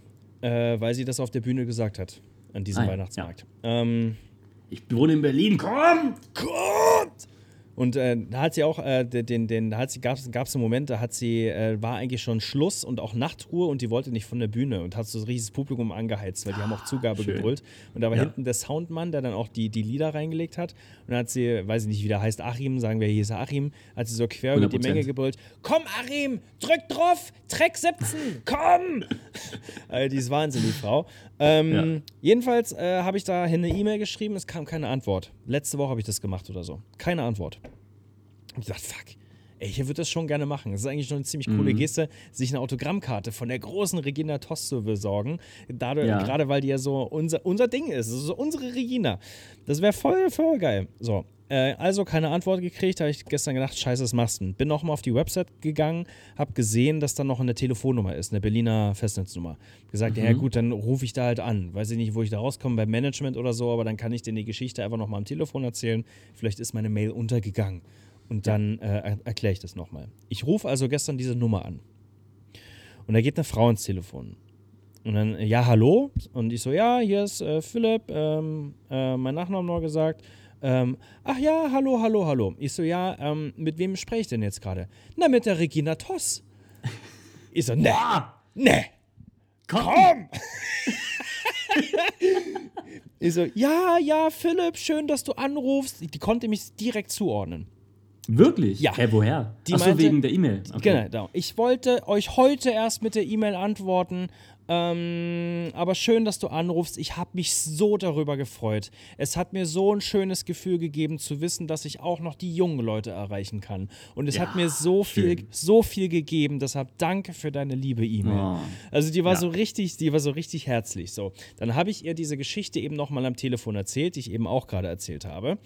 Speaker 2: äh, weil sie das auf der Bühne gesagt hat, an diesem
Speaker 3: Ah, ja,
Speaker 2: Weihnachtsmarkt. Ähm,
Speaker 3: Ich wohne in Berlin, komm!
Speaker 2: kommt! Und äh, da hat sie auch, äh, den, den, da hat sie, gab es einen Moment, da hat sie, äh, war eigentlich schon Schluss und auch Nachtruhe und die wollte nicht von der Bühne und hat so ein riesiges Publikum angeheizt, weil die haben auch Zugabe
Speaker 3: schön.
Speaker 2: gebrüllt. Und da war
Speaker 3: Ja.
Speaker 2: hinten der Soundmann, der dann auch die, die Lieder reingelegt hat. Und dann hat sie, weiß ich nicht, wie der heißt, Achim, sagen wir, hier ist Achim, hat sie so quer über die
Speaker 3: 100%.
Speaker 2: Menge gebrüllt: Komm, Achim, drück drauf, Track 17, komm! äh, die ist Wahnsinn, die Frau. Ähm,
Speaker 3: Ja.
Speaker 2: Jedenfalls äh, habe ich da eine E-Mail geschrieben, es kam keine Antwort. Letzte Woche habe ich das gemacht oder so. Keine Antwort. Und ich dachte, fuck. Ey, ich würde das schon gerne machen. Das ist eigentlich schon eine ziemlich
Speaker 3: Mhm.
Speaker 2: coole Geste, sich eine Autogrammkarte von der großen Regina Toss zu besorgen. Dadurch,
Speaker 3: Ja.
Speaker 2: Gerade weil die ja so unser, unser Ding ist. Das ist so unsere Regina. Das wäre voll, voll geil. So. Äh, also keine Antwort gekriegt, habe ich gestern gedacht, scheiße, was machst du? Bin nochmal auf die Website gegangen, habe gesehen, dass da noch eine Telefonnummer ist, eine Berliner Festnetznummer. Gesagt, ja gut, dann rufe ich da halt an. Weiß ich nicht, wo ich da rauskomme, beim Management oder so, aber dann kann ich dir die Geschichte einfach nochmal am Telefon erzählen. Vielleicht ist meine Mail untergegangen. Und dann äh, er erkläre ich das nochmal. Ich rufe also gestern diese Nummer an. Und da geht eine Frau ins Telefon. Und dann, ja, hallo? Und ich so, ja, hier ist äh, Philipp, ähm, äh, mein Nachname noch gesagt. Ähm, ach ja, hallo, hallo, hallo. Ich so, ja, ähm, mit wem spreche ich denn jetzt gerade? Na, mit der Regina Toss. Ich so, ne, ne,
Speaker 3: komm!
Speaker 2: Ich so, ja, ja, Philipp, schön, dass du anrufst. Die konnte mich direkt zuordnen.
Speaker 3: Wirklich?
Speaker 2: Ja.
Speaker 3: Hä, woher?
Speaker 2: Die
Speaker 3: Achso,
Speaker 2: meinte-
Speaker 3: wegen der E-Mail. Okay.
Speaker 2: Genau. Ich wollte euch heute erst mit der E-Mail antworten. Ähm, aber schön, dass du anrufst. Ich habe mich so darüber gefreut. Es hat mir so ein schönes Gefühl gegeben, zu wissen, dass ich auch noch die jungen Leute erreichen kann. Und es
Speaker 3: Ja,
Speaker 2: hat mir so viel,
Speaker 3: schön.
Speaker 2: so viel gegeben. Deshalb danke für deine liebe E-Mail.
Speaker 3: Oh.
Speaker 2: Also die war
Speaker 3: Ja.
Speaker 2: so richtig, die war so richtig herzlich. So, dann habe ich ihr diese Geschichte eben nochmal am Telefon erzählt, die ich eben auch gerade erzählt habe.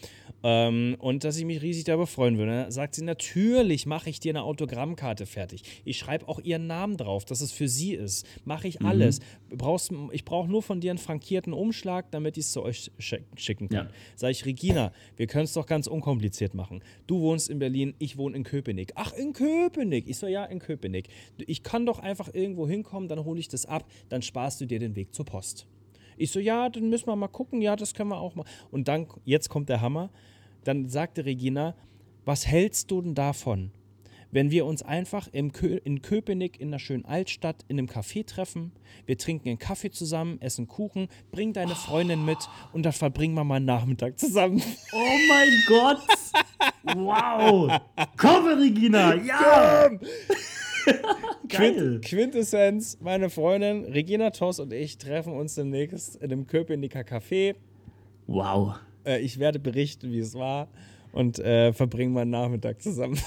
Speaker 2: Ähm, und dass ich mich riesig darüber freuen würde. Dann sagt sie, natürlich mache ich dir eine Autogrammkarte fertig. Ich schreibe auch ihren Namen drauf, dass es für sie ist. Mache ich alles. Brauchst, ich brauche nur von dir einen frankierten Umschlag, damit ich es zu euch schick- schicken kann.
Speaker 3: Ja.
Speaker 2: Sag ich, Regina, wir können es doch ganz unkompliziert machen. Du wohnst in Berlin, ich wohne in Köpenick. Ach, in Köpenick. Ich so, ja, in Köpenick. Ich kann doch einfach irgendwo hinkommen, dann hole ich das ab, dann sparst du dir den Weg zur Post. Ich so, ja, dann müssen wir mal gucken, ja, das können wir auch mal. Und dann, jetzt kommt der Hammer, dann sagte Regina, was hältst du denn davon, wenn wir uns einfach im Kö in Köpenick in einer schönen Altstadt in einem Café treffen, wir trinken einen Kaffee zusammen, essen Kuchen, bring deine Freundin mit und dann verbringen wir mal einen Nachmittag zusammen.
Speaker 3: Oh mein Gott! Wow! Komm, Regina! Ja! Geil!
Speaker 2: Quint Quintessenz, meine Freundin Regina Toss und ich treffen uns demnächst in einem Köpenicker Café.
Speaker 3: Wow!
Speaker 2: Äh, ich werde berichten, wie es war und äh, verbringen mal einen Nachmittag zusammen.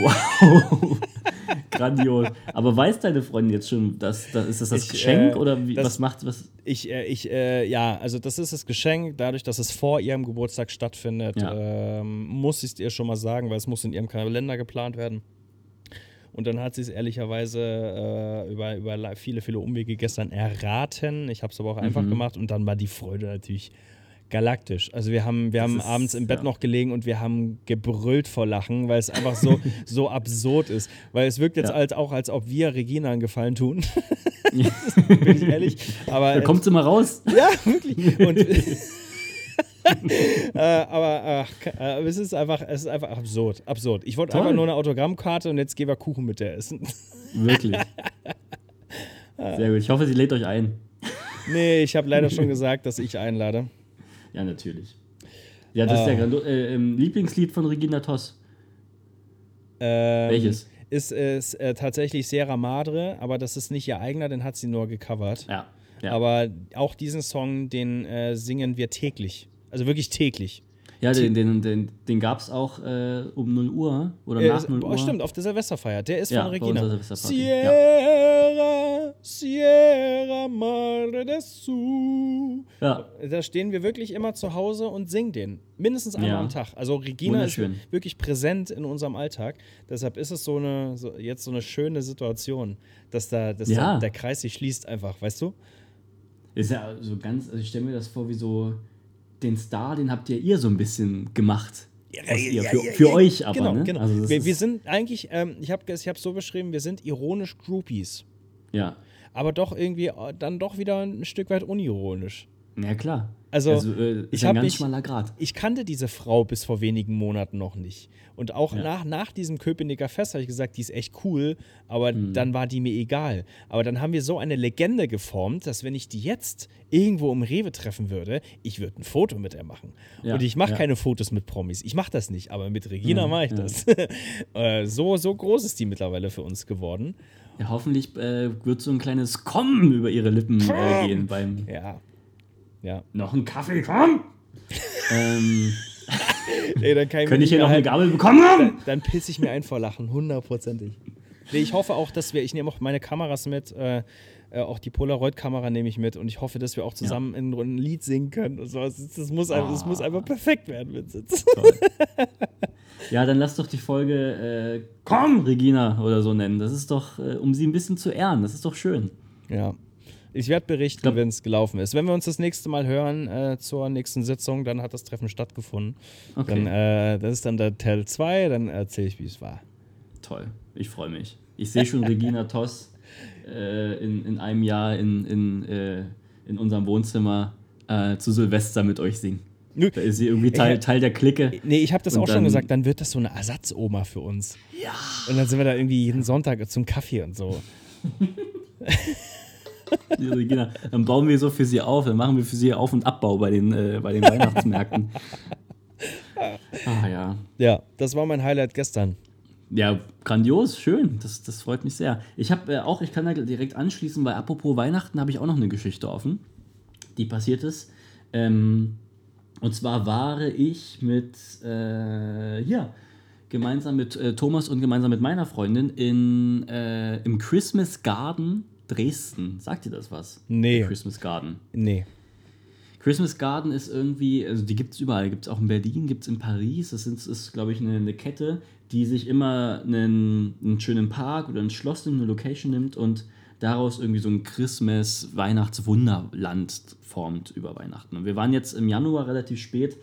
Speaker 3: Wow! Grandios. Aber weiß deine Freundin jetzt schon, dass, dass ist das das
Speaker 2: Ich,
Speaker 3: Geschenk
Speaker 2: äh,
Speaker 3: oder wie,
Speaker 2: das-
Speaker 3: was macht was?
Speaker 2: Ich, äh, ich, äh, ja, also das ist das Geschenk. Dadurch, dass es vor ihrem Geburtstag stattfindet,
Speaker 3: Ja.
Speaker 2: ähm, muss ich es ihr schon mal sagen, weil es muss in ihrem Kalender geplant werden. Und dann hat sie es ehrlicherweise äh, über, über viele, viele Umwege gestern erraten. Ich habe es aber auch einfach
Speaker 3: Mhm.
Speaker 2: gemacht und dann war die Freude natürlich galaktisch. Also wir haben, wir haben
Speaker 3: ist-
Speaker 2: abends im Bett
Speaker 3: ja.
Speaker 2: noch gelegen und wir haben gebrüllt vor Lachen, weil es einfach so, so absurd ist. Weil es wirkt jetzt
Speaker 3: Ja.
Speaker 2: als, auch, als ob wir Regina einen Gefallen tun. Bin ich ehrlich. Aber
Speaker 3: Da kommt sie mal raus.
Speaker 2: ja, wirklich. Und, äh, aber ach, äh, es ist einfach, es ist einfach absurd, absurd. Ich wollte einfach nur eine Autogrammkarte und jetzt gehen wir Kuchen mit der essen.
Speaker 3: Wirklich. Sehr gut. Ich hoffe, sie lädt euch ein.
Speaker 2: nee, ich habe leider schon gesagt, dass ich einlade.
Speaker 3: Ja, natürlich. Ja, das ist
Speaker 2: Ah.
Speaker 3: ja grando- äh, ähm, Lieblingslied von Regina Toss.
Speaker 2: Ähm,
Speaker 3: Welches?
Speaker 2: Ist, ist äh, tatsächlich Sierra Madre, aber das ist nicht ihr eigener, den hat sie nur gecovert.
Speaker 3: Ja. ja.
Speaker 2: Aber auch diesen Song, den äh, singen wir täglich. Also wirklich täglich.
Speaker 3: Ja, den, den, den, den gab es auch äh, um 0 Uhr oder
Speaker 2: Äh,
Speaker 3: nach 0
Speaker 2: boah,
Speaker 3: Uhr.
Speaker 2: stimmt, auf der Silvesterfeier. Der ist
Speaker 3: Ja,
Speaker 2: von Regina.
Speaker 3: unserer Silvesterparty.
Speaker 2: Sierra, Sierra Madre del Sur.
Speaker 3: Ja,
Speaker 2: Da stehen wir wirklich immer zu Hause und singen den. Mindestens einmal
Speaker 3: Ja.
Speaker 2: am Tag. Also Regina ist wirklich präsent in unserem Alltag. Deshalb ist es so eine, so, jetzt so eine schöne Situation, dass da dass
Speaker 3: Ja.
Speaker 2: da, der Kreis sich schließt einfach, weißt du?
Speaker 3: ist ja so ganz, also ich stelle mir das vor, wie so den Star, den habt ihr ihr so ein bisschen gemacht. Ihr, für, für euch aber,
Speaker 2: genau,
Speaker 3: ne?
Speaker 2: genau.
Speaker 3: Also
Speaker 2: wir, wir sind eigentlich, ähm, ich habe es ich hab's so beschrieben, wir sind ironisch Groupies.
Speaker 3: ja.
Speaker 2: aber doch irgendwie äh, dann doch wieder ein Stück weit unironisch.
Speaker 3: Ja, klar.
Speaker 2: Also,
Speaker 3: äh, ist
Speaker 2: ich
Speaker 3: ein
Speaker 2: hab
Speaker 3: ganz
Speaker 2: mich-
Speaker 3: schmaler Grad.
Speaker 2: Ich kannte diese Frau bis vor wenigen Monaten noch nicht. Und auch
Speaker 3: Ja.
Speaker 2: nach, nach diesem Köpenicker Fest habe ich gesagt, die ist echt cool, aber
Speaker 3: Mhm.
Speaker 2: dann war die mir egal. Aber dann haben wir so eine Legende geformt, dass wenn ich die jetzt irgendwo im Rewe treffen würde, ich würde ein Foto mit ihr machen.
Speaker 3: Ja,
Speaker 2: Und ich mache
Speaker 3: ja.
Speaker 2: keine Fotos mit Promis. Ich mache das nicht, aber mit Regina
Speaker 3: Ja,
Speaker 2: mache ich das. Äh, so, so groß ist die mittlerweile für uns geworden.
Speaker 3: Ja, hoffentlich äh, wird so ein kleines Kommen über ihre Lippen äh, gehen beim
Speaker 2: Ja. Ja.
Speaker 3: noch ein Kaffee, komm! ähm,
Speaker 2: Ey, dann kann ich
Speaker 3: könnte ich hier noch eine. Gabel bekommen?
Speaker 2: Dann pisse ich mir ein vor Lachen, hundertprozentig. Nee, ich hoffe auch, dass wir, ich nehme auch meine Kameras mit, äh, äh, auch die Polaroid-Kamera nehme ich mit und ich hoffe, dass wir auch zusammen in, ein Lied singen können. Und so. das, das, muss, einfach, das muss einfach perfekt werden, Vincent.
Speaker 3: Toll. Ja, dann lass doch die Folge äh, Komm, Regina oder so nennen. Das ist doch, äh, um sie ein bisschen zu ehren. Das ist doch schön.
Speaker 2: Ja. Ich werde berichten, wenn es gelaufen ist. Wenn wir uns das nächste Mal hören äh, zur nächsten Sitzung, dann hat das Treffen stattgefunden.
Speaker 3: Okay.
Speaker 2: Dann, äh, das ist dann der Teil 2, dann erzähle ich, wie es war.
Speaker 3: Toll. Ich freue mich. Ich sehe schon Regina Toss äh, in, in einem Jahr in, in, äh, in unserem Wohnzimmer äh, zu Silvester mit euch singen. Da ist sie irgendwie Teil. Teil der Clique.
Speaker 2: Nee, ich habe das
Speaker 3: Und
Speaker 2: auch schon gesagt, dann wird das so eine Ersatzoma für uns. Ja. Und dann sind wir da irgendwie jeden Sonntag zum Kaffee und so.
Speaker 3: Die Regina. Dann bauen wir so für sie auf, dann machen wir für sie Auf- und Abbau bei den, äh, bei den Weihnachtsmärkten. Ah ja.
Speaker 2: Ja, das war mein Highlight gestern.
Speaker 3: Ja, grandios, schön. Das, das freut mich sehr. Ich habe äh, auch, ich kann da direkt anschließen, weil apropos Weihnachten habe ich auch noch eine Geschichte offen, die passiert ist. Ähm, und zwar war ich mit, äh, ja, gemeinsam mit äh, Thomas und gemeinsam mit meiner Freundin in, äh, im Christmas Garden Dresden. Sagt ihr das was?
Speaker 2: Nee.
Speaker 3: Der Christmas Garden.
Speaker 2: Nee.
Speaker 3: Christmas Garden ist irgendwie, also die gibt es überall. Gibt es auch in Berlin, gibt es in Paris. Das ist, ist glaube ich, eine, eine Kette, die sich immer einen, einen schönen Park oder ein Schloss nimmt, eine Location nimmt und daraus irgendwie so ein Christmas-Weihnachtswunderland formt über Weihnachten. Und wir waren jetzt im Januar relativ spät,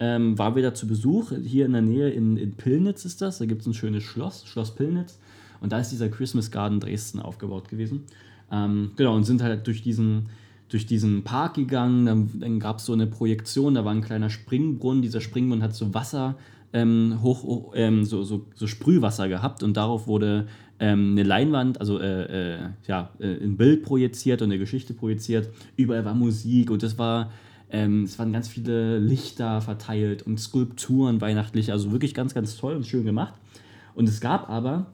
Speaker 3: ähm, war wieder zu Besuch. Hier in der Nähe in, in Pillnitz ist das. Da gibt es ein schönes Schloss, Schloss Pillnitz. Und da ist dieser Christmas Garden Dresden aufgebaut gewesen. Ähm, genau, und sind halt durch diesen, durch diesen Park gegangen. Dann, dann gab es so eine Projektion, da war ein kleiner Springbrunnen. Dieser Springbrunnen hat so Wasser, ähm, hoch, hoch ähm, so, so, so Sprühwasser gehabt und darauf wurde ähm, eine Leinwand, also äh, äh, ja, äh, ein Bild projiziert und eine Geschichte projiziert. Überall war Musik und es war. Ähm, es waren ganz viele Lichter verteilt und Skulpturen weihnachtlich, also wirklich ganz, ganz toll und schön gemacht. Und es gab aber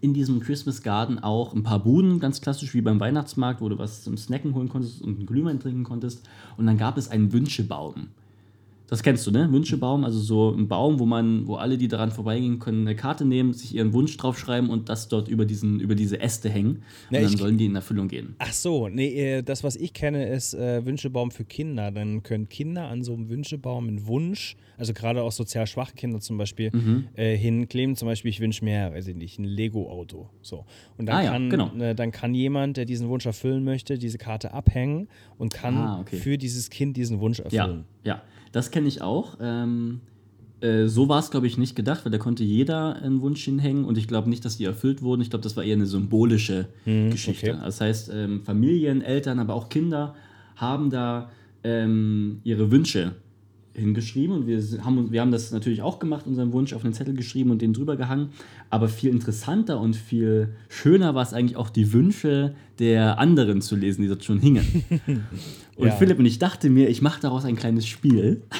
Speaker 3: in diesem Christmas Garden auch ein paar Buden, ganz klassisch wie beim Weihnachtsmarkt, wo du was zum Snacken holen konntest und einen Glühwein trinken konntest. Und dann gab es einen Wünschebaum. Das kennst du, ne? Wünschebaum, also so ein Baum, wo man, wo alle, die daran vorbeigehen, können eine Karte nehmen, sich ihren Wunsch draufschreiben und das dort über, diesen, über diese Äste hängen. Und
Speaker 2: Na,
Speaker 3: dann
Speaker 2: ich-
Speaker 3: sollen die in Erfüllung gehen.
Speaker 2: Ach so, nee, äh, das, was ich kenne, ist äh, Wünschebaum für Kinder. Dann können Kinder an so einem Wünschebaum einen Wunsch, also gerade auch sozial schwache Kinder zum Beispiel,
Speaker 3: Mhm.
Speaker 2: äh, hinkleben. Zum Beispiel, ich wünsche mir, weiß ich nicht, ein Lego-Auto. So. Und dann,
Speaker 3: Ah ja,
Speaker 2: kann,
Speaker 3: genau.
Speaker 2: äh, dann kann jemand, der diesen Wunsch erfüllen möchte, diese Karte abhängen und kann
Speaker 3: Ah, okay.
Speaker 2: für dieses Kind diesen Wunsch
Speaker 3: Ja,
Speaker 2: erfüllen.
Speaker 3: ja, das kenne ich auch. Ähm, äh, so war es, glaube ich, nicht gedacht, weil da konnte jeder einen Wunsch hinhängen und ich glaube nicht, dass die erfüllt wurden. Ich glaube, das war eher eine symbolische Geschichte.
Speaker 2: okay.
Speaker 3: Das heißt, ähm, Familien, Eltern, aber auch Kinder haben da ähm, ihre Wünsche hingeschrieben und wir haben, wir haben das natürlich auch gemacht, unseren Wunsch auf einen Zettel geschrieben und den drüber gehangen. Aber viel interessanter und viel schöner war es eigentlich auch, die Wünsche der anderen zu lesen, die dort schon hingen. Und
Speaker 2: Ja.
Speaker 3: Philipp und ich dachte mir, ich mache daraus ein kleines Spiel.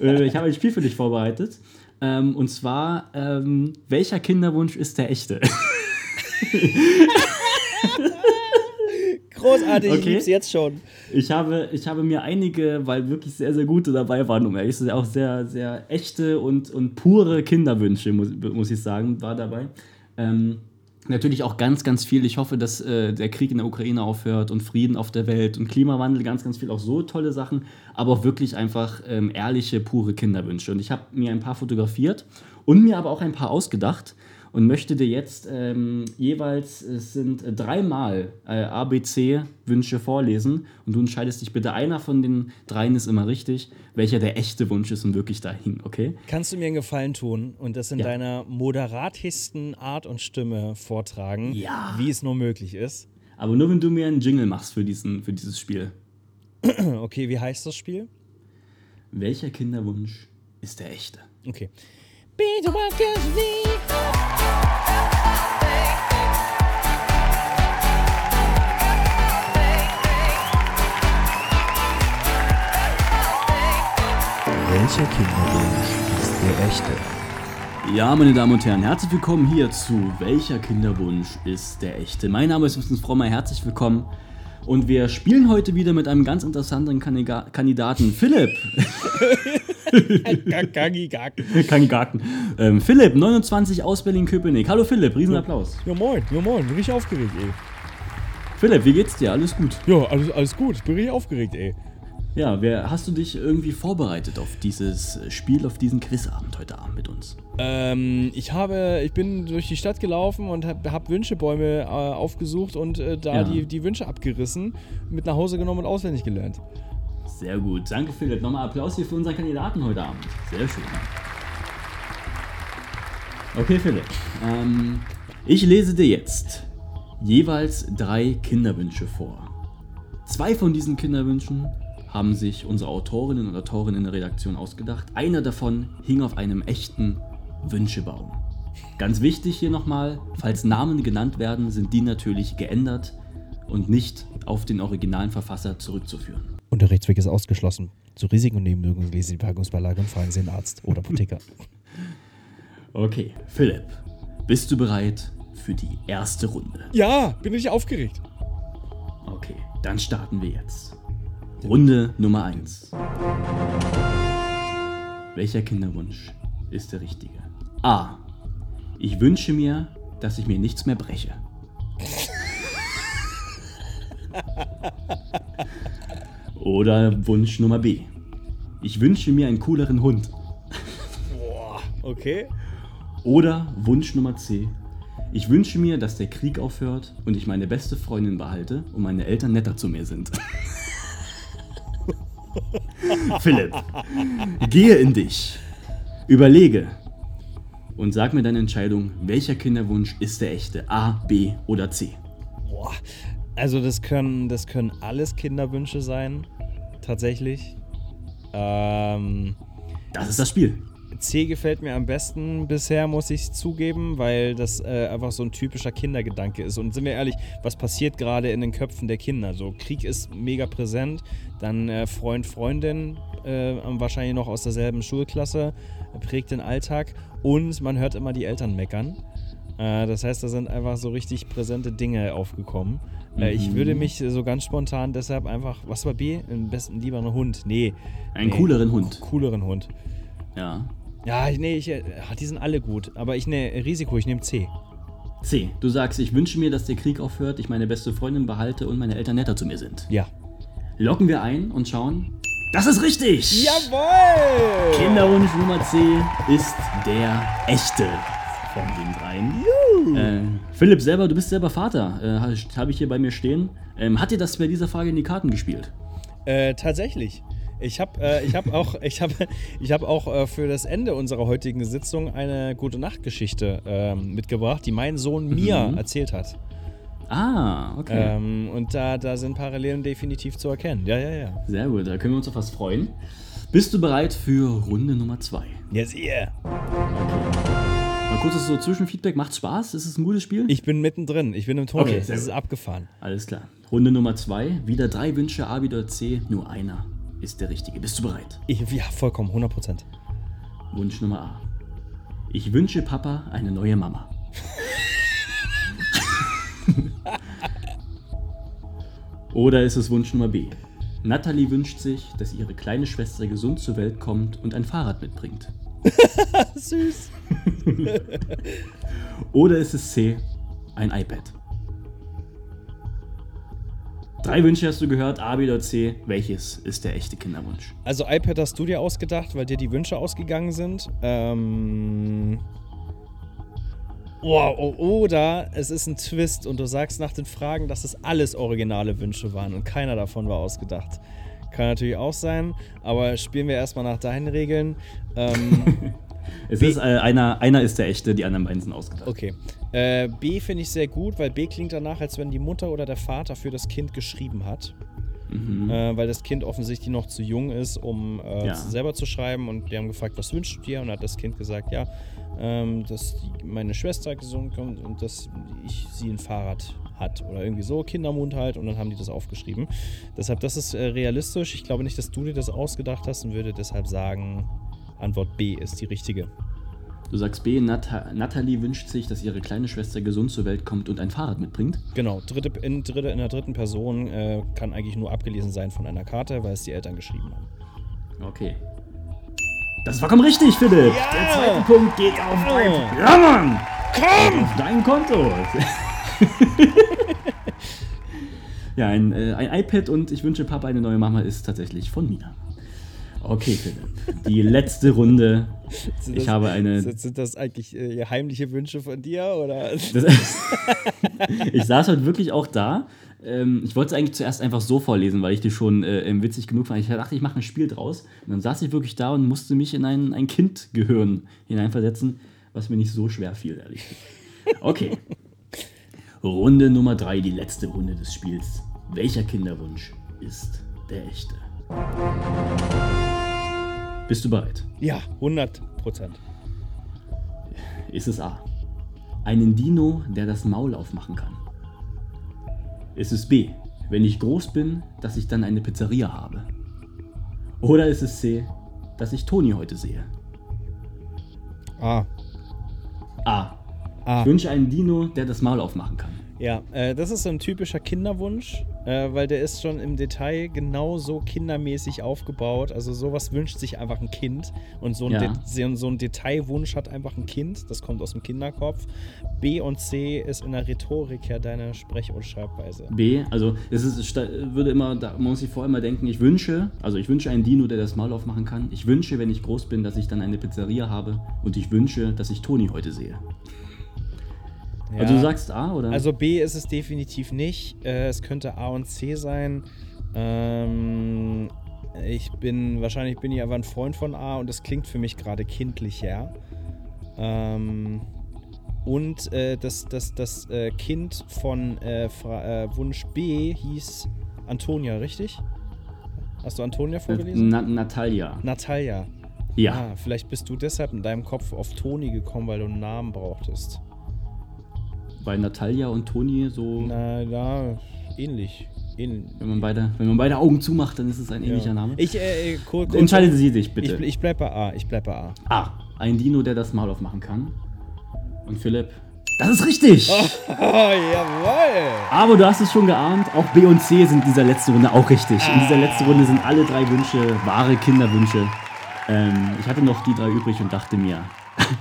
Speaker 3: Äh, ich habe ein Spiel für dich vorbereitet. Ähm, und zwar, ähm, welcher Kinderwunsch ist der echte?
Speaker 2: Großartig, ich
Speaker 3: Okay.
Speaker 2: lieb's jetzt schon.
Speaker 3: Ich habe, ich habe mir einige, weil wirklich sehr, sehr gute dabei waren, um ehrlich zu sein, auch sehr, sehr echte und, und pure Kinderwünsche, muss, muss ich sagen, war dabei. Ähm, natürlich auch ganz, ganz viel. Ich hoffe, dass äh, der Krieg in der Ukraine aufhört und Frieden auf der Welt und Klimawandel, ganz, ganz viel, auch so tolle Sachen, aber auch wirklich einfach ähm, ehrliche, pure Kinderwünsche. Und ich habe mir ein paar fotografiert und mir aber auch ein paar ausgedacht. Und möchte dir jetzt ähm, jeweils, es sind äh, dreimal äh, ABC-Wünsche vorlesen und du entscheidest dich bitte, einer von den dreien ist immer richtig, welcher der echte Wunsch ist und wirklich da hing, okay?
Speaker 2: Kannst du mir einen Gefallen tun und das in
Speaker 3: Ja.
Speaker 2: deiner moderatesten Art und Stimme vortragen,
Speaker 3: Ja.
Speaker 2: wie es nur möglich ist?
Speaker 3: Aber nur wenn du mir einen Jingle machst für, diesen, für dieses Spiel.
Speaker 2: Okay, wie heißt das Spiel?
Speaker 3: Welcher Kinderwunsch ist der echte?
Speaker 2: Okay. Bitte was
Speaker 4: Welcher Kinderwunsch ist der echte?
Speaker 3: Ja, meine Damen und Herren, herzlich willkommen hier zu Welcher Kinderwunsch ist der echte? Mein Name ist Vincent Frommer, herzlich willkommen. Und wir spielen heute wieder mit einem ganz interessanten Kandiga Kandidaten, Philipp.
Speaker 2: Gaggi, gag.
Speaker 3: Kandidaten. Ähm, Philipp, 29 aus Berlin-Köpenick. Hallo Philipp, Riesenapplaus.
Speaker 2: Ja moin, ja moin, bin richtig aufgeregt, ey.
Speaker 3: Philipp, wie geht's dir? Alles gut?
Speaker 2: Ja, alles, alles gut, ich bin richtig aufgeregt, ey.
Speaker 3: Ja, wer, hast du dich irgendwie vorbereitet auf dieses Spiel, auf diesen Quizabend heute Abend mit uns?
Speaker 2: Ähm, ich habe, ich bin durch die Stadt gelaufen und habe hab Wünschebäume äh, aufgesucht und äh, da
Speaker 3: Ja.
Speaker 2: die, die Wünsche abgerissen, mit nach Hause genommen und auswendig gelernt.
Speaker 3: Sehr gut. Danke, Philipp. Nochmal Applaus hier für unseren Kandidaten heute Abend. Sehr schön. Okay, Philipp. Ähm, ich lese dir jetzt jeweils drei Kinderwünsche vor. Zwei von diesen Kinderwünschen haben sich unsere Autorinnen und Autoren in der Redaktion ausgedacht. Einer davon hing auf einem echten Wünschebaum. Ganz wichtig hier nochmal, falls Namen genannt werden, sind die natürlich geändert und nicht auf den originalen Verfasser zurückzuführen.
Speaker 2: Unterrichtsweg ist ausgeschlossen. Zu Risiken und Nebenwirkungen lesen Sie die Packungsbeilage und fragen Sie den Arzt oder Apotheker.
Speaker 3: Okay, Philipp, bist du bereit für die erste Runde?
Speaker 2: ja, bin ich aufgeregt.
Speaker 3: Okay, dann starten wir jetzt. Runde Nummer 1. Welcher Kinderwunsch ist der richtige? A. Ich wünsche mir, dass ich mir nichts mehr breche. Oder Wunsch Nummer B. Ich wünsche mir einen cooleren Hund.
Speaker 2: Okay.
Speaker 3: Oder Wunsch Nummer C. Ich wünsche mir, dass der Krieg aufhört und ich meine beste Freundin behalte und meine Eltern netter zu mir sind. Philipp, gehe in dich. Überlege und sag mir deine Entscheidung, welcher Kinderwunsch ist der echte? A, B oder C?
Speaker 2: Boah. Also das können, das können alles Kinderwünsche sein. Tatsächlich. Ähm,
Speaker 3: Das ist das Spiel.
Speaker 2: C gefällt mir am besten bisher, muss ich zugeben, weil das äh, einfach so ein typischer Kindergedanke ist. Und sind wir ehrlich, was passiert gerade in den Köpfen der Kinder? So, Krieg ist mega präsent, dann äh, Freund, Freundin, äh, wahrscheinlich noch aus derselben Schulklasse, prägt den Alltag und man hört immer die Eltern meckern. Äh, das heißt, da sind einfach so richtig präsente Dinge aufgekommen. Äh, ich
Speaker 3: Mhm.
Speaker 2: würde mich so ganz spontan deshalb einfach, was war B? Am besten lieber einen Hund. Nee.
Speaker 3: Einen
Speaker 2: nee.
Speaker 3: cooleren Hund.
Speaker 2: Cooleren Hund.
Speaker 3: Ja.
Speaker 2: Ja, nee, ich, äh, die sind alle gut. Aber ich ne Risiko, ich nehme C.
Speaker 3: C. Du sagst, ich wünsche mir, dass der Krieg aufhört, ich meine beste Freundin behalte und meine Eltern netter zu mir sind.
Speaker 2: Ja.
Speaker 3: Locken wir ein und schauen. Das ist richtig!
Speaker 2: Jawohl!
Speaker 3: Kinderwunsch Nummer C ist der echte von den dreien. Äh, Philipp selber, du bist selber Vater, äh, habe hab ich hier bei mir stehen. Ähm, hat dir das bei dieser Frage in die Karten gespielt?
Speaker 2: Äh, tatsächlich. Ich habe äh, ich hab auch, ich hab, ich hab auch äh, für das Ende unserer heutigen Sitzung eine gute Nachtgeschichte ähm, mitgebracht, die mein Sohn mir
Speaker 3: Mhm.
Speaker 2: erzählt hat.
Speaker 3: Ah, okay.
Speaker 2: Ähm, und da, da sind Parallelen definitiv zu erkennen. Ja, ja, ja.
Speaker 3: Sehr gut, da können wir uns auf was freuen. Bist du bereit für Runde Nummer 2?
Speaker 2: Yes, yeah.
Speaker 3: Mal kurzes so Zwischenfeedback. Macht Spaß? Ist es ein gutes Spiel?
Speaker 2: Ich bin mittendrin. Ich bin im Tunnel.
Speaker 3: Okay,
Speaker 2: das ist abgefahren.
Speaker 3: Alles klar. Runde Nummer 2. Wieder drei Wünsche, A, B oder C. Nur einer ist der richtige. Bist du bereit?
Speaker 2: Ja, vollkommen, 100 Prozent.
Speaker 3: Wunsch Nummer A. Ich wünsche Papa eine neue Mama. Oder ist es Wunsch Nummer B? Natalie wünscht sich, dass ihre kleine Schwester gesund zur Welt kommt und ein Fahrrad mitbringt.
Speaker 2: Süß.
Speaker 3: Oder ist es C? Ein iPad. Drei Wünsche hast du gehört, A, B oder C. Welches ist der echte Kinderwunsch?
Speaker 2: Also iPad hast du dir ausgedacht, weil dir die Wünsche ausgegangen sind. Ähm, Oh, oh, oder es ist ein Twist und du sagst nach den Fragen, dass es alles originale Wünsche waren und keiner davon war ausgedacht. Kann natürlich auch sein, aber spielen wir erstmal nach deinen Regeln. Ähm,
Speaker 3: Es ist äh, einer, einer ist der echte, die anderen beiden sind ausgedacht.
Speaker 2: okay. Äh, B finde ich sehr gut, weil B klingt danach, als wenn die Mutter oder der Vater für das Kind geschrieben hat.
Speaker 3: Mhm.
Speaker 2: Äh, weil das Kind offensichtlich noch zu jung ist, um äh,
Speaker 3: Ja.
Speaker 2: selber zu schreiben. Und die haben gefragt, was wünschst du dir? Und hat das Kind gesagt, ja, ähm, dass meine Schwester gesund kommt und dass ich sie ein Fahrrad hat. Oder irgendwie so, Kindermund halt. Und dann haben die das aufgeschrieben. Deshalb, das ist äh, realistisch. Ich glaube nicht, dass du dir das ausgedacht hast und würde deshalb sagen, Antwort B ist die richtige.
Speaker 3: Du sagst B, Nat Natalie wünscht sich, dass ihre kleine Schwester gesund zur Welt kommt und ein Fahrrad mitbringt.
Speaker 2: Genau, dritte, in, dritte, in der dritten Person äh, kann eigentlich nur abgelesen sein von einer Karte, weil es die Eltern geschrieben haben.
Speaker 3: Okay. Das ist vollkommen richtig, Philipp.
Speaker 2: Ja!
Speaker 3: Der zweite Punkt geht auf dein, ja, Mann! Komm! Auf dein Konto. ja, ein, äh, ein iPad und ich wünsche Papa eine neue Mama ist tatsächlich von Mina. Okay, Philipp. Die letzte Runde.
Speaker 2: Sind
Speaker 3: Ich
Speaker 2: das-
Speaker 3: habe eine.
Speaker 2: Sind, das eigentlich äh, heimliche Wünsche von dir? Oder?
Speaker 3: Ich saß heute wirklich auch da. Ähm, ich wollte es eigentlich zuerst einfach so vorlesen, weil ich die schon äh, ähm, witzig genug fand. Ich dachte, ich mache ein Spiel draus. Und dann saß ich wirklich da und musste mich in ein, ein Kindgehirn hineinversetzen, was mir nicht so schwer fiel, ehrlich gesagt. Okay. Runde Nummer drei, die letzte Runde des Spiels. Welcher Kinderwunsch ist der echte? Bist du bereit?
Speaker 2: Ja, 100 Prozent.
Speaker 3: Ist es A. Einen Dino, der das Maul aufmachen kann? Ist es B. Wenn ich groß bin, dass ich dann eine Pizzeria habe? Oder ist es C. Dass ich Toni heute sehe?
Speaker 2: Ah,
Speaker 3: A.
Speaker 2: ah.
Speaker 3: Ich wünsche einen Dino, der das Maul aufmachen kann.
Speaker 2: Ja, äh, das ist so ein typischer Kinderwunsch, äh, weil der ist schon im Detail genauso kindermäßig aufgebaut. Also sowas wünscht sich einfach ein Kind. Und so ein,
Speaker 3: Ja.
Speaker 2: De so ein Detailwunsch hat einfach ein Kind. Das kommt aus dem Kinderkopf. B und C ist in der Rhetorik ja deine Sprech- und Schreibweise.
Speaker 3: B. Also es ist, würde immer, da man muss sich vorher immer denken, ich wünsche, also ich wünsche einen Dino, der das Maul aufmachen kann. Ich wünsche, wenn ich groß bin, dass ich dann eine Pizzeria habe. Und ich wünsche, dass ich Toni heute sehe. Also du sagst A, oder?
Speaker 2: Also B ist es definitiv nicht. Äh, es könnte A und C sein. Ähm, ich bin, wahrscheinlich bin ich aber ein Freund von A und das klingt für mich gerade kindlicher. Ähm, und äh, das, das, das äh, Kind von äh, äh, Wunsch B hieß Antonia, richtig? Hast du Antonia vorgelesen?
Speaker 3: Na, Natalia.
Speaker 2: Natalia.
Speaker 3: Ja.
Speaker 2: Ah, vielleicht bist du deshalb in deinem Kopf auf Toni gekommen, weil du einen Namen brauchtest.
Speaker 3: Weil Natalia und Toni so.
Speaker 2: Na, ja, ähnlich. Ähn
Speaker 3: Wenn man, beide, wenn man beide Augen zumacht, dann ist es ein ähnlicher
Speaker 2: ja.
Speaker 3: Name.
Speaker 2: Ich, äh, äh, kur- kur-
Speaker 3: Entscheiden Sie sich bitte.
Speaker 2: Ich, ich bleib bei A. Ich bleib bei A.
Speaker 3: A. Ein Dino, der das Maul aufmachen kann. Und Philipp. Das ist richtig!
Speaker 2: Oh, jawoll!
Speaker 3: Aber du hast es schon geahnt, auch B und C sind in dieser letzten Runde auch richtig. In dieser letzten Runde sind alle drei Wünsche wahre Kinderwünsche. Ähm, ich hatte noch die drei übrig und dachte mir,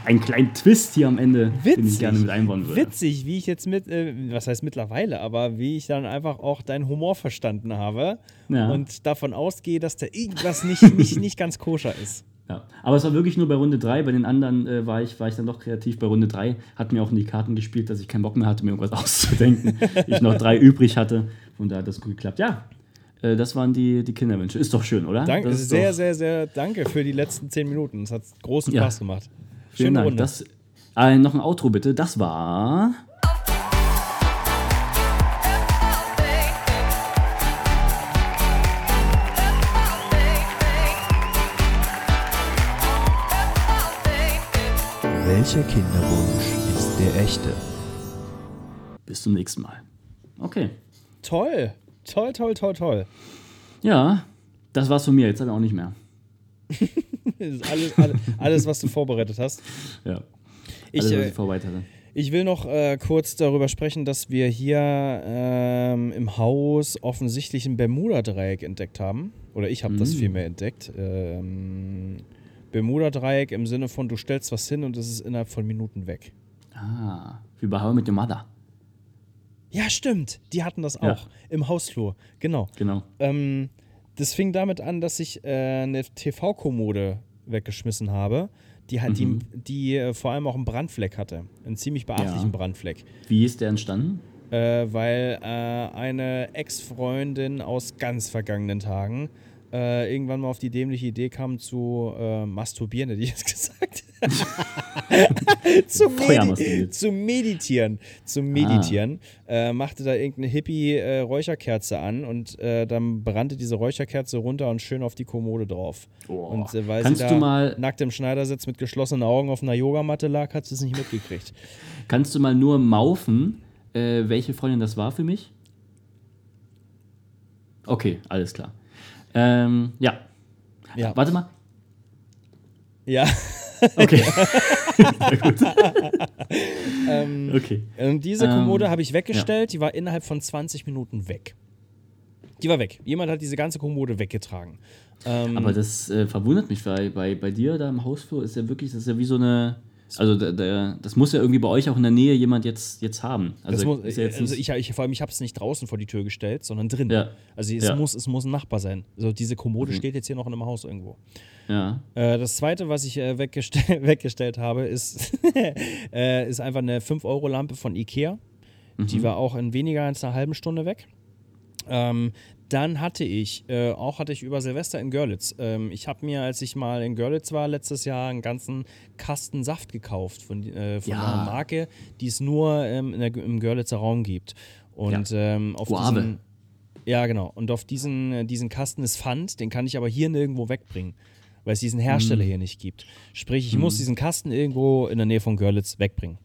Speaker 3: einen kleinen Twist hier am Ende, den ich
Speaker 2: Witzig.
Speaker 3: gerne mit einbauen würde.
Speaker 2: Witzig, wie ich jetzt mit, äh, was heißt mittlerweile, aber wie ich dann einfach auch deinen Humor verstanden habe
Speaker 3: Ja.
Speaker 2: und davon ausgehe, dass da irgendwas nicht, nicht, nicht ganz koscher ist.
Speaker 3: Ja. Aber es war wirklich nur bei Runde 3. Bei den anderen äh, war, ich, war ich dann doch kreativ. Bei Runde 3 hat mir auch in die Karten gespielt, dass ich keinen Bock mehr hatte, mir irgendwas auszudenken. ich noch drei übrig hatte. Von daher hat das gut geklappt. Ja, äh, das waren die, die Kinderwünsche. Ist doch schön, oder?
Speaker 2: Danke, sehr, sehr, sehr danke für die letzten zehn Minuten. Es hat großen
Speaker 3: Ja.
Speaker 2: Spaß gemacht.
Speaker 3: Vielen Dank.
Speaker 2: Runde.
Speaker 3: Das, äh, noch ein Outro bitte. Das war.
Speaker 4: Welcher Kinderwunsch ist der echte?
Speaker 3: Bis zum nächsten Mal. Okay.
Speaker 2: toll. Toll, toll, toll, toll.
Speaker 3: Ja, das war's von mir. Jetzt aber auch nicht mehr.
Speaker 2: Das alles, alles, alles, was du vorbereitet hast.
Speaker 3: Ja.
Speaker 2: Ich,
Speaker 3: Alles, was
Speaker 2: äh,
Speaker 3: ich vorbereitet hatte.
Speaker 2: Ich will noch äh, kurz darüber sprechen, dass wir hier ähm, im Haus offensichtlich ein Bermuda-Dreieck entdeckt haben. Oder ich habe das
Speaker 3: Mm.
Speaker 2: vielmehr entdeckt. Ähm, Bermuda-Dreieck im Sinne von, du stellst was hin und es ist innerhalb von Minuten weg.
Speaker 3: Ah, wie bei How Met Your Mother.
Speaker 2: Ja, stimmt. Die hatten das
Speaker 3: Ja.
Speaker 2: auch. Im Hausflur. Genau.
Speaker 3: Genau.
Speaker 2: Ähm, das fing damit an, dass ich äh, eine TV-Kommode weggeschmissen habe, die, halt
Speaker 3: Mhm.
Speaker 2: die, die äh, vor allem auch einen Brandfleck hatte. Einen ziemlich beachtlichen
Speaker 3: Ja.
Speaker 2: Brandfleck.
Speaker 3: Wie ist der entstanden?
Speaker 2: Äh, weil äh, eine Ex-Freundin aus ganz vergangenen Tagen äh, irgendwann mal auf die dämliche Idee kam zu äh, masturbieren, hätte ich jetzt gesagt. zu, medi zu meditieren. Zu meditieren. Äh, machte da irgendeine Hippie-Räucherkerze an und äh, dann brannte diese Räucherkerze runter und schön auf die Kommode drauf. Und äh, weil
Speaker 3: Kannst
Speaker 2: sie
Speaker 3: du
Speaker 2: da
Speaker 3: mal-
Speaker 2: nackt im Schneidersitz mit geschlossenen Augen auf einer Yogamatte lag, hat sie es nicht mitgekriegt.
Speaker 3: Kannst du mal nur maufen, äh, welche Freundin das war für mich? Okay, alles klar. Ähm, ja.
Speaker 2: Ja.
Speaker 3: Warte mal.
Speaker 2: Ja.
Speaker 3: Okay.
Speaker 2: Ähm,
Speaker 3: okay.
Speaker 2: Und diese
Speaker 3: Ähm,
Speaker 2: Kommode habe ich weggestellt, die war innerhalb von 20 Minuten weg. Die war weg. Jemand hat diese ganze Kommode weggetragen. Ähm,
Speaker 3: Aber das äh, verwundert mich, weil bei, bei dir da im Hausflur ist ja wirklich, das ist ja wie so eine. Also da, da, das muss ja irgendwie bei euch auch in der Nähe jemand jetzt, jetzt haben. Also,
Speaker 2: muss,
Speaker 3: ja jetzt
Speaker 2: also ich, ich, vor allem, ich habe es nicht draußen vor die Tür gestellt, sondern drin.
Speaker 3: Ja.
Speaker 2: Also es,
Speaker 3: Ja.
Speaker 2: muss, es muss ein Nachbar sein. Also diese Kommode
Speaker 3: Mhm.
Speaker 2: steht jetzt hier noch in einem Haus irgendwo.
Speaker 3: ja.
Speaker 2: Äh, das zweite, was ich äh, weggestell weggestellt habe, ist, äh, ist einfach eine 5-Euro-Lampe von Ikea.
Speaker 3: Mhm.
Speaker 2: Die war auch in weniger als einer halben Stunde weg. Ähm, dann hatte ich, äh, auch hatte ich über Silvester in Görlitz. Ähm, ich habe mir, als ich mal in Görlitz war, letztes Jahr einen ganzen Kasten Saft gekauft von, äh, von
Speaker 3: Ja.
Speaker 2: einer Marke, die es nur ähm, der, im Görlitzer Raum gibt. Und ähm, auf
Speaker 3: Guave.
Speaker 2: diesen, ja, genau. Und auf diesen, äh, diesen Kasten ist Pfand, den kann ich aber hier nirgendwo wegbringen, weil es diesen Hersteller hier nicht gibt. Sprich, ich muss diesen Kasten irgendwo in der Nähe von Görlitz wegbringen.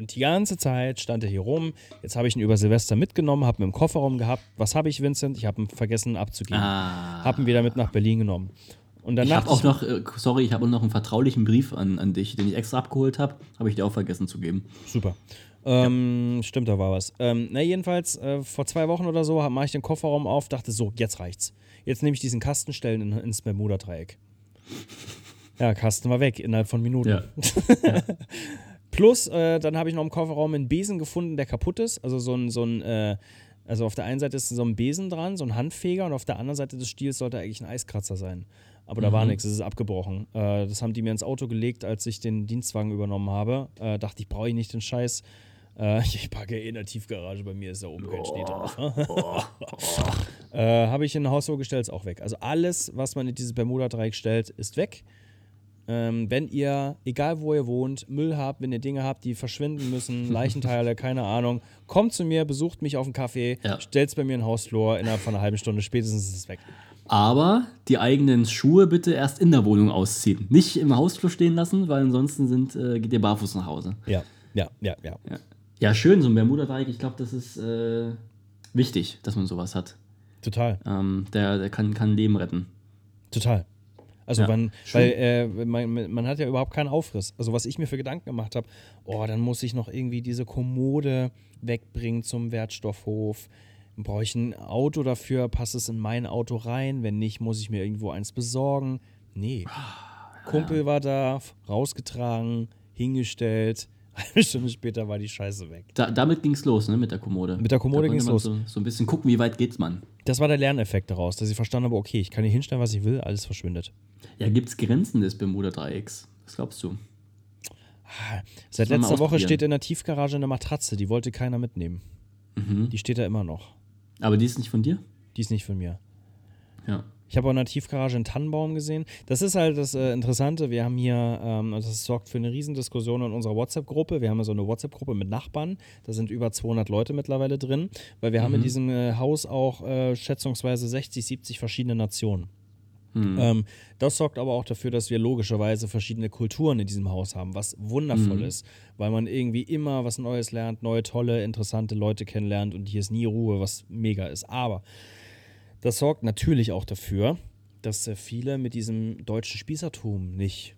Speaker 2: Und die ganze Zeit stand er hier rum. Jetzt habe ich ihn über Silvester mitgenommen, habe ihn im Kofferraum gehabt. Was habe ich, Vincent? Ich habe ihn vergessen abzugeben.
Speaker 3: Ah.
Speaker 2: Habe ihn wieder mit nach Berlin genommen. Und dann
Speaker 3: Ich habe auch noch, äh, sorry, ich habe auch noch einen vertraulichen Brief an, an dich, den ich extra abgeholt habe. Habe ich dir auch vergessen zu geben.
Speaker 2: Super. Ähm, Stimmt, da war was. Ähm, na, jedenfalls, äh, vor zwei Wochen oder so mache ich den Kofferraum auf, dachte so, jetzt reicht's. Jetzt nehme ich diesen Kasten, stellen in, ins Bermuda-Dreieck. Ja, Kasten war weg innerhalb von Minuten.
Speaker 3: Ja.
Speaker 2: Plus, äh, dann habe ich noch im Kofferraum einen Besen gefunden, der kaputt ist. Also so ein, so ein äh, also auf der einen Seite ist so ein Besen dran, so ein Handfeger, und auf der anderen Seite des Stiels sollte eigentlich ein Eiskratzer sein. Aber da war nichts, es ist abgebrochen. Äh, das haben die mir ins Auto gelegt, als ich den Dienstwagen übernommen habe. Äh, dachte ich, brauche ich nicht den Scheiß. Äh, ich packe eh in der Tiefgarage, bei mir ist da oben kein Schnee drauf. äh, habe ich in ein Haus gestellt, ist auch weg. Also alles, was man in dieses Bermuda-Dreieck stellt, ist weg. Ähm, wenn ihr, egal wo ihr wohnt, Müll habt, wenn ihr Dinge habt, die verschwinden müssen, Leichenteile, keine Ahnung, kommt zu mir, besucht mich auf dem Café,
Speaker 3: Ja.
Speaker 2: stellt's bei mir in den Hausflur, innerhalb von einer halben Stunde spätestens ist es weg.
Speaker 3: Aber die eigenen Schuhe bitte erst in der Wohnung ausziehen. Nicht im Hausflur stehen lassen, weil ansonsten sind, äh, geht ihr barfuß nach Hause.
Speaker 2: Ja, ja, ja, ja.
Speaker 3: Ja, ja schön, so ein Bermuda-Dreieck. Ich glaube, das ist äh, wichtig, dass man sowas hat.
Speaker 2: Total,
Speaker 3: Ähm, der der kann, kann Leben retten.
Speaker 2: total. Also
Speaker 3: Ja,
Speaker 2: man,
Speaker 3: schön.
Speaker 2: weil äh, man, man hat ja überhaupt keinen Aufriss. Also was ich mir für Gedanken gemacht habe, oh, dann muss ich noch irgendwie diese Kommode wegbringen zum Wertstoffhof. Brauche ich ein Auto dafür? Passt es in mein Auto rein? Wenn nicht, muss ich mir irgendwo eins besorgen? Nee. Kumpel war da, rausgetragen, hingestellt. Eine Stunde später war die Scheiße weg.
Speaker 3: Da, damit ging es los, ne, mit der Kommode.
Speaker 2: Mit der Kommode ging's
Speaker 3: man
Speaker 2: los.
Speaker 3: So, so ein bisschen gucken, wie weit geht's man.
Speaker 2: Das war der Lerneffekt daraus, dass ich verstanden habe, okay, ich kann hier hinstellen, was ich will, alles verschwindet.
Speaker 3: Ja, gibt's Grenzen des Bermuda-Dreiecks? Was glaubst du?
Speaker 2: Seit
Speaker 3: Soll man
Speaker 2: letzter Woche steht in der Tiefgarage eine Matratze, die wollte keiner mitnehmen.
Speaker 3: Mhm.
Speaker 2: Die steht da immer noch.
Speaker 3: Aber die ist nicht von dir?
Speaker 2: Die ist nicht von mir.
Speaker 3: Ja.
Speaker 2: Ich habe auch in der Tiefgarage einen Tannenbaum gesehen. Das ist halt das äh, Interessante. Wir haben hier, ähm, also das sorgt für eine Riesendiskussion in unserer WhatsApp-Gruppe. Wir haben ja so eine WhatsApp-Gruppe mit Nachbarn. Da sind über 200 Leute mittlerweile drin, weil wir haben in diesem äh, Haus auch äh, schätzungsweise 60, 70 verschiedene Nationen. Ähm, das sorgt aber auch dafür, dass wir logischerweise verschiedene Kulturen in diesem Haus haben, was wundervoll ist, weil man irgendwie immer was Neues lernt, neue, tolle, interessante Leute kennenlernt und hier ist nie Ruhe, was mega ist. Aber das sorgt natürlich auch dafür, dass äh, viele mit diesem deutschen Spießertum nicht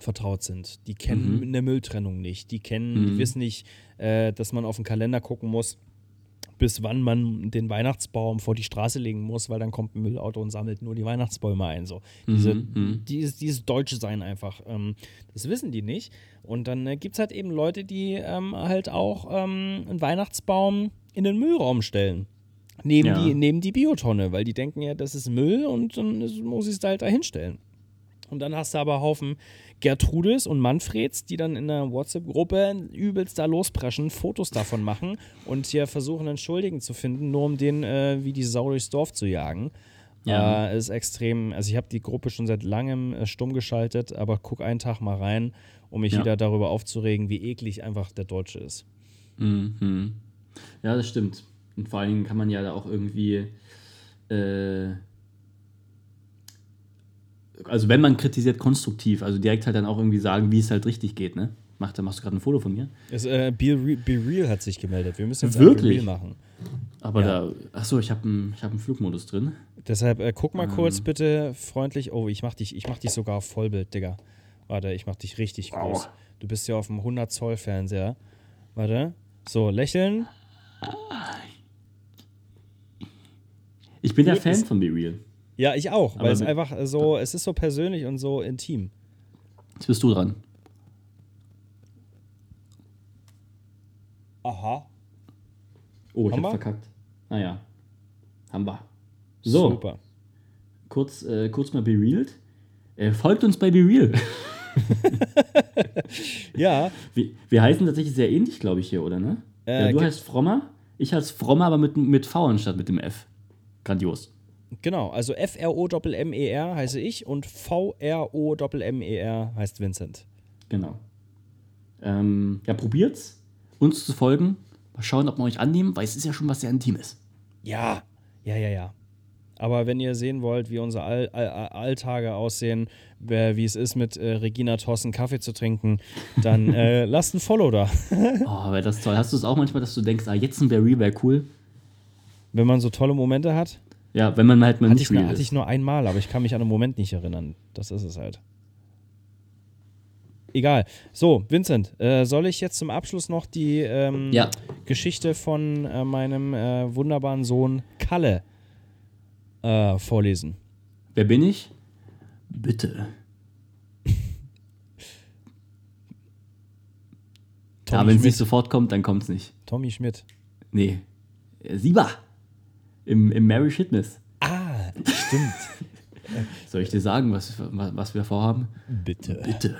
Speaker 2: vertraut sind. Die kennen eine Mülltrennung nicht. Die kennen, die wissen nicht, äh, dass man auf den Kalender gucken muss, bis wann man den Weihnachtsbaum vor die Straße legen muss, weil dann kommt ein Müllauto und sammelt nur die Weihnachtsbäume ein. So. Diese, dieses, dieses deutsche Sein einfach. Ähm, das wissen die nicht. Und dann äh, gibt es halt eben Leute, die ähm, halt auch ähm, einen Weihnachtsbaum in den Müllraum stellen. Neben,
Speaker 3: Ja.
Speaker 2: die, neben die Biotonne, weil die denken ja, das ist Müll und dann muss ich es da halt da hinstellen. Und dann hast du aber Haufen Gertrudes und Manfreds, die dann in der WhatsApp-Gruppe übelst da lospreschen, Fotos davon machen und hier versuchen, einen Schuldigen zu finden, nur um den äh, wie die Sau durchs Dorf zu jagen.
Speaker 3: Ja.
Speaker 2: Äh, ist extrem, also ich habe die Gruppe schon seit langem äh, stumm geschaltet, aber guck einen Tag mal rein, um mich
Speaker 3: Ja.
Speaker 2: wieder darüber aufzuregen, wie eklig einfach der Deutsche ist.
Speaker 3: Mhm. Ja, das stimmt. Und vor allen Dingen kann man ja da auch irgendwie. Äh, also, wenn man kritisiert, konstruktiv, also direkt halt dann auch irgendwie sagen, wie es halt richtig geht, ne? Mach, da machst du gerade ein Foto von mir.
Speaker 2: Es, äh, Be, Re Be Real hat sich gemeldet. Wir müssen jetzt
Speaker 3: Wirklich?
Speaker 2: Real machen.
Speaker 3: Aber
Speaker 2: Ja.
Speaker 3: da. Achso, ich habe einen hab einen Flugmodus drin.
Speaker 2: Deshalb äh, guck mal
Speaker 3: Ähm.
Speaker 2: kurz bitte freundlich. Oh, ich mach dich, ich mach dich sogar auf Vollbild, Digga. Warte, ich mach dich richtig
Speaker 3: Wow.
Speaker 2: groß. Du bist ja auf dem 100 Zoll Fernseher. Warte. So, lächeln.
Speaker 3: Ich bin ja Fan
Speaker 2: ist-
Speaker 3: von Be Real.
Speaker 2: Ja, ich auch,
Speaker 3: Aber
Speaker 2: weil es einfach so, es ist so persönlich und so intim.
Speaker 3: Jetzt bist du dran.
Speaker 2: Aha.
Speaker 3: Oh, ich
Speaker 2: Haben
Speaker 3: hab
Speaker 2: wir?
Speaker 3: verkackt. Naja. Haben wir. So,
Speaker 2: Super.
Speaker 3: kurz, äh, kurz mal Be Real. Äh, folgt uns bei Be Real.
Speaker 2: Ja,
Speaker 3: Wir, wir heißen tatsächlich sehr ähnlich, glaube ich, hier, oder ne?
Speaker 2: Äh,
Speaker 3: ja, du heißt Frommer, ich heiße Frommer, aber mit, mit V anstatt mit dem F. Grandios.
Speaker 2: genau. Also F-R-O-M-M-E-R heiße ich und V-R-O-M-M-E-R heißt Vincent.
Speaker 3: Genau. Ähm, ja, probiert's, uns zu folgen. Mal schauen, ob wir euch annehmen, weil es ist ja schon was sehr Intimes.
Speaker 2: Ja, ja, ja, ja. Aber wenn ihr sehen wollt, wie unsere All All All Alltage aussehen, wer- wie es ist, mit äh, Regina Tossen Kaffee zu trinken, dann äh, lasst ein Follow da.
Speaker 3: Oh, wäre das toll. Hast du es auch manchmal, dass du denkst, ah, jetzt ein Barry wäre cool?
Speaker 2: Wenn man so tolle Momente hat.
Speaker 3: Ja, wenn man halt mal
Speaker 2: Hatte
Speaker 3: nicht
Speaker 2: ich,
Speaker 3: real
Speaker 2: hatte ich nur einmal, aber ich kann mich an einen Moment nicht erinnern. Das ist es halt. Egal. So, Vincent, äh, soll ich jetzt zum Abschluss noch die ähm,
Speaker 3: Ja.
Speaker 2: Geschichte von äh, meinem äh, wunderbaren Sohn Kalle äh, vorlesen?
Speaker 3: Wer bin ich? Bitte. Ja, wenn es nicht sofort kommt, dann kommt's nicht.
Speaker 2: Tommy Schmidt.
Speaker 3: Nee. Äh, Sieber. Im, im Mary Shitness.
Speaker 2: Ah, stimmt.
Speaker 3: Soll ich dir sagen, was, was wir vorhaben?
Speaker 2: Bitte.
Speaker 3: Bitte.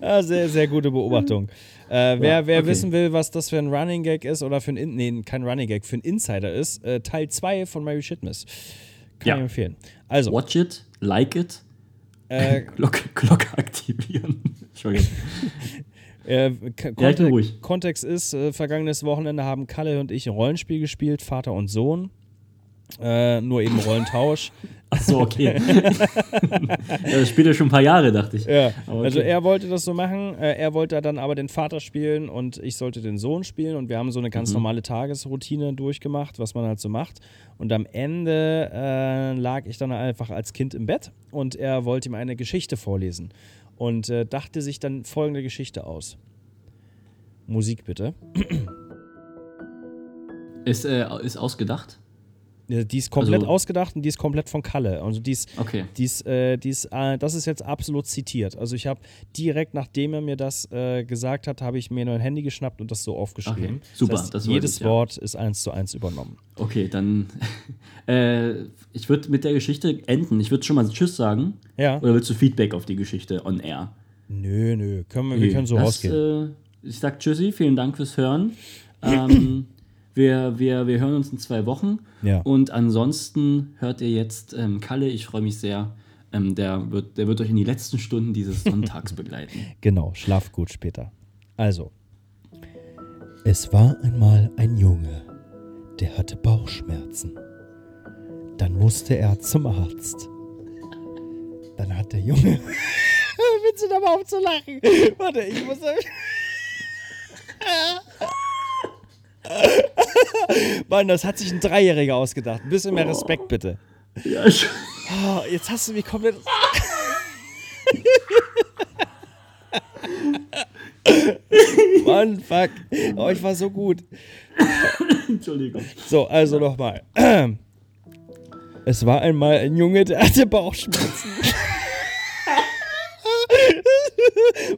Speaker 2: Ja, sehr, sehr gute Beobachtung. Äh, wer wer
Speaker 3: okay.
Speaker 2: wissen will, was das für ein Running Gag ist oder für ein, In nee, kein Running Gag, für ein Insider ist, äh, Teil 2 von Mary Shitmiss. Kann
Speaker 3: Ja.
Speaker 2: ich empfehlen. Also,
Speaker 3: Watch it, like it,
Speaker 2: äh,
Speaker 3: Glocke, Glocke aktivieren. Entschuldigung.
Speaker 2: Äh,
Speaker 3: Ja, ich bin
Speaker 2: Kontext,
Speaker 3: ruhig.
Speaker 2: Kontext ist, äh, vergangenes Wochenende haben Kalle und ich ein Rollenspiel gespielt, Vater und Sohn. Äh, nur eben Rollentausch.
Speaker 3: Ach so, okay. das spielt ja schon ein paar Jahre, dachte ich.
Speaker 2: Ja,
Speaker 3: okay.
Speaker 2: also er wollte das so machen. Äh, er wollte dann aber den Vater spielen und ich sollte den Sohn spielen und wir haben so eine
Speaker 3: Mhm.
Speaker 2: ganz normale Tagesroutine durchgemacht, was man halt so macht. Und am Ende äh, lag ich dann einfach als Kind im Bett und er wollte ihm eine Geschichte vorlesen und äh, dachte sich dann folgende Geschichte aus. Musik bitte.
Speaker 3: Ist, äh, ist ausgedacht?
Speaker 2: Die ist komplett
Speaker 3: Also-
Speaker 2: ausgedacht und die ist komplett von Kalle. Also die ist,
Speaker 3: Okay.
Speaker 2: die ist, äh, die ist, äh, das ist jetzt absolut zitiert. Also ich habe direkt nachdem er mir das äh, gesagt hat, habe ich mir ein Handy geschnappt und das so aufgeschrieben.
Speaker 3: Okay, super,
Speaker 2: Das heißt,
Speaker 3: das
Speaker 2: jedes
Speaker 3: ich, ja.
Speaker 2: Wort ist eins zu eins übernommen.
Speaker 3: Okay, dann. äh, ich würde mit der Geschichte enden. Ich würde schon mal Tschüss sagen.
Speaker 2: Ja.
Speaker 3: Oder willst du Feedback auf die Geschichte on air?
Speaker 2: Nö, nö, können wir, wir können so
Speaker 3: Das,
Speaker 2: rausgehen.
Speaker 3: Äh, ich sag Tschüssi, vielen Dank fürs Hören. Ähm, wir, wir, wir hören uns in zwei Wochen.
Speaker 2: Ja.
Speaker 3: Und ansonsten hört ihr jetzt ähm, Kalle, ich freue mich sehr. Ähm, der, wird, der wird euch in die letzten Stunden dieses Sonntags begleiten.
Speaker 2: Genau, schlaf gut später. Also,
Speaker 4: Es war einmal ein Junge, der hatte Bauchschmerzen.
Speaker 2: dann musste er zum Arzt. Dann hat der Junge. Willst du da mal auf zu lachen? Warte, ich muss. Mann, das hat sich ein Dreijähriger ausgedacht. Ein bisschen mehr Respekt, bitte.
Speaker 3: ja, ich,
Speaker 2: Oh, jetzt hast du mich komplett. Mann, fuck. Oh, ich war so gut.
Speaker 3: Entschuldigung.
Speaker 2: So, also nochmal. Es war einmal ein Junge, der hatte Bauchschmerzen.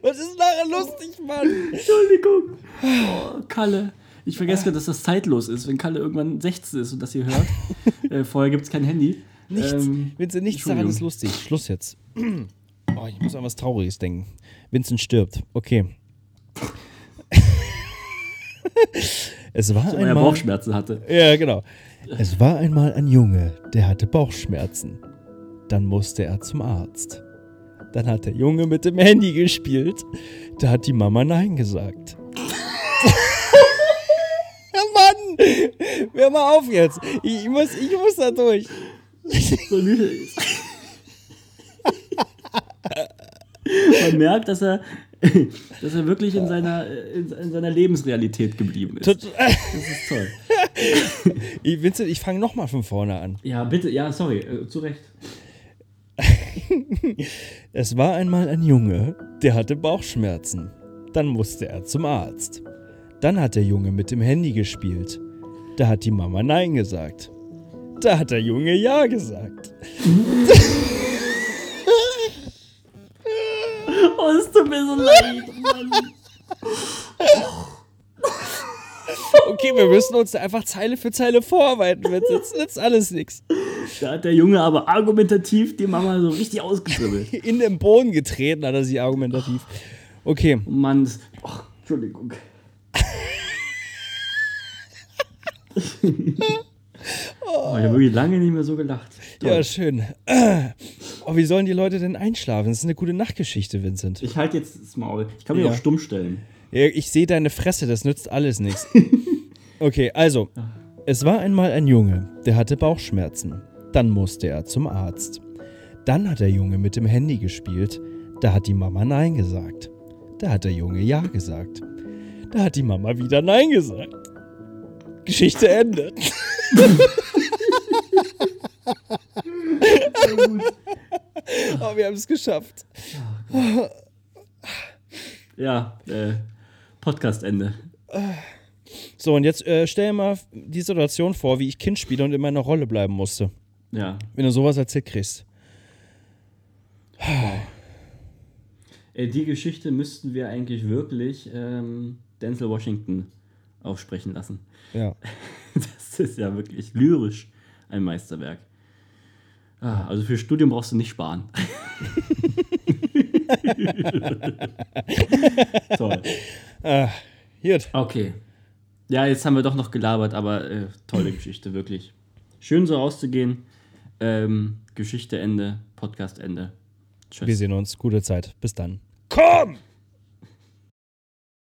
Speaker 2: Was ist nachher lustig, Mann?
Speaker 3: Entschuldigung. Oh, Kalle. Ich vergesse, dass das zeitlos ist, wenn Kalle irgendwann 16 ist und das hier hört. äh, vorher gibt es kein Handy.
Speaker 2: Nichts.
Speaker 3: Ähm,
Speaker 2: Vincent, nichts daran ist lustig. Schluss jetzt. Oh, ich muss an was Trauriges denken. Vincent stirbt. Okay. es war
Speaker 3: er
Speaker 2: einmal.
Speaker 3: Bauchschmerzen hatte.
Speaker 2: Ja, genau.
Speaker 4: Es war einmal ein Junge, der hatte Bauchschmerzen.
Speaker 2: Dann musste er zum Arzt. Dann hat der Junge mit dem Handy gespielt. Da hat die Mama Nein gesagt. Hör mal auf jetzt. Ich muss, ich muss da durch.
Speaker 3: So müde ist. Man merkt, dass er, dass er wirklich in seiner, in, in seiner Lebensrealität geblieben ist. Das ist toll.
Speaker 2: Ich, Vincent, ich fange nochmal von vorne an.
Speaker 3: Ja, bitte, ja, sorry, äh, zu Recht.
Speaker 2: Es war einmal ein Junge, der hatte Bauchschmerzen. Dann musste er zum Arzt. Dann hat der Junge mit dem Handy gespielt. Da hat die Mama Nein gesagt. Da hat der Junge Ja gesagt.
Speaker 3: Oh, es tut mir so leid, Mann.
Speaker 2: Okay, wir müssen uns da einfach Zeile für Zeile vorarbeiten. Jetzt nützt nützt alles nichts.
Speaker 3: Da hat der Junge aber argumentativ die Mama so richtig ausgedribbelt.
Speaker 2: In den Boden getreten hat er sie argumentativ. Okay,
Speaker 3: Mann, oh, Entschuldigung. Oh, ich habe wirklich lange nicht mehr so gelacht. Toll.
Speaker 2: ja, schön. Oh, wie sollen die Leute denn einschlafen? Das ist eine gute Nachtgeschichte, Vincent.
Speaker 3: Ich halte jetzt das Maul. Ich kann mich
Speaker 2: Ja.
Speaker 3: auch stumm stellen.
Speaker 2: Ja, ich sehe deine Fresse, das nützt alles nichts. Okay, also, es war einmal ein Junge, der hatte Bauchschmerzen. Dann musste er zum Arzt. Dann hat der Junge mit dem Handy gespielt. Da hat die Mama Nein gesagt. Da hat der Junge Ja gesagt. Da hat die Mama wieder Nein gesagt. Geschichte endet. oh, wir haben es geschafft.
Speaker 3: Ja, äh, Podcast-Ende.
Speaker 2: So, und jetzt äh, stell dir mal die Situation vor, wie ich Kind spiele und in meiner Rolle bleiben musste.
Speaker 3: Ja.
Speaker 2: Wenn du sowas erzählt kriegst.
Speaker 3: Äh, die Geschichte müssten wir eigentlich wirklich ähm, Denzel Washington aufsprechen lassen.
Speaker 2: Ja.
Speaker 3: Das ist ja wirklich lyrisch ein Meisterwerk. Ah, also für Studium brauchst du nicht sparen. Toll.
Speaker 2: Gut.
Speaker 3: Okay. Ja, jetzt haben wir doch noch gelabert, aber äh, tolle Geschichte, wirklich. Schön so rauszugehen. Ähm, Geschichte Ende, Podcast Ende. Tschüss.
Speaker 2: Wir sehen uns. Gute Zeit. Bis dann. Komm!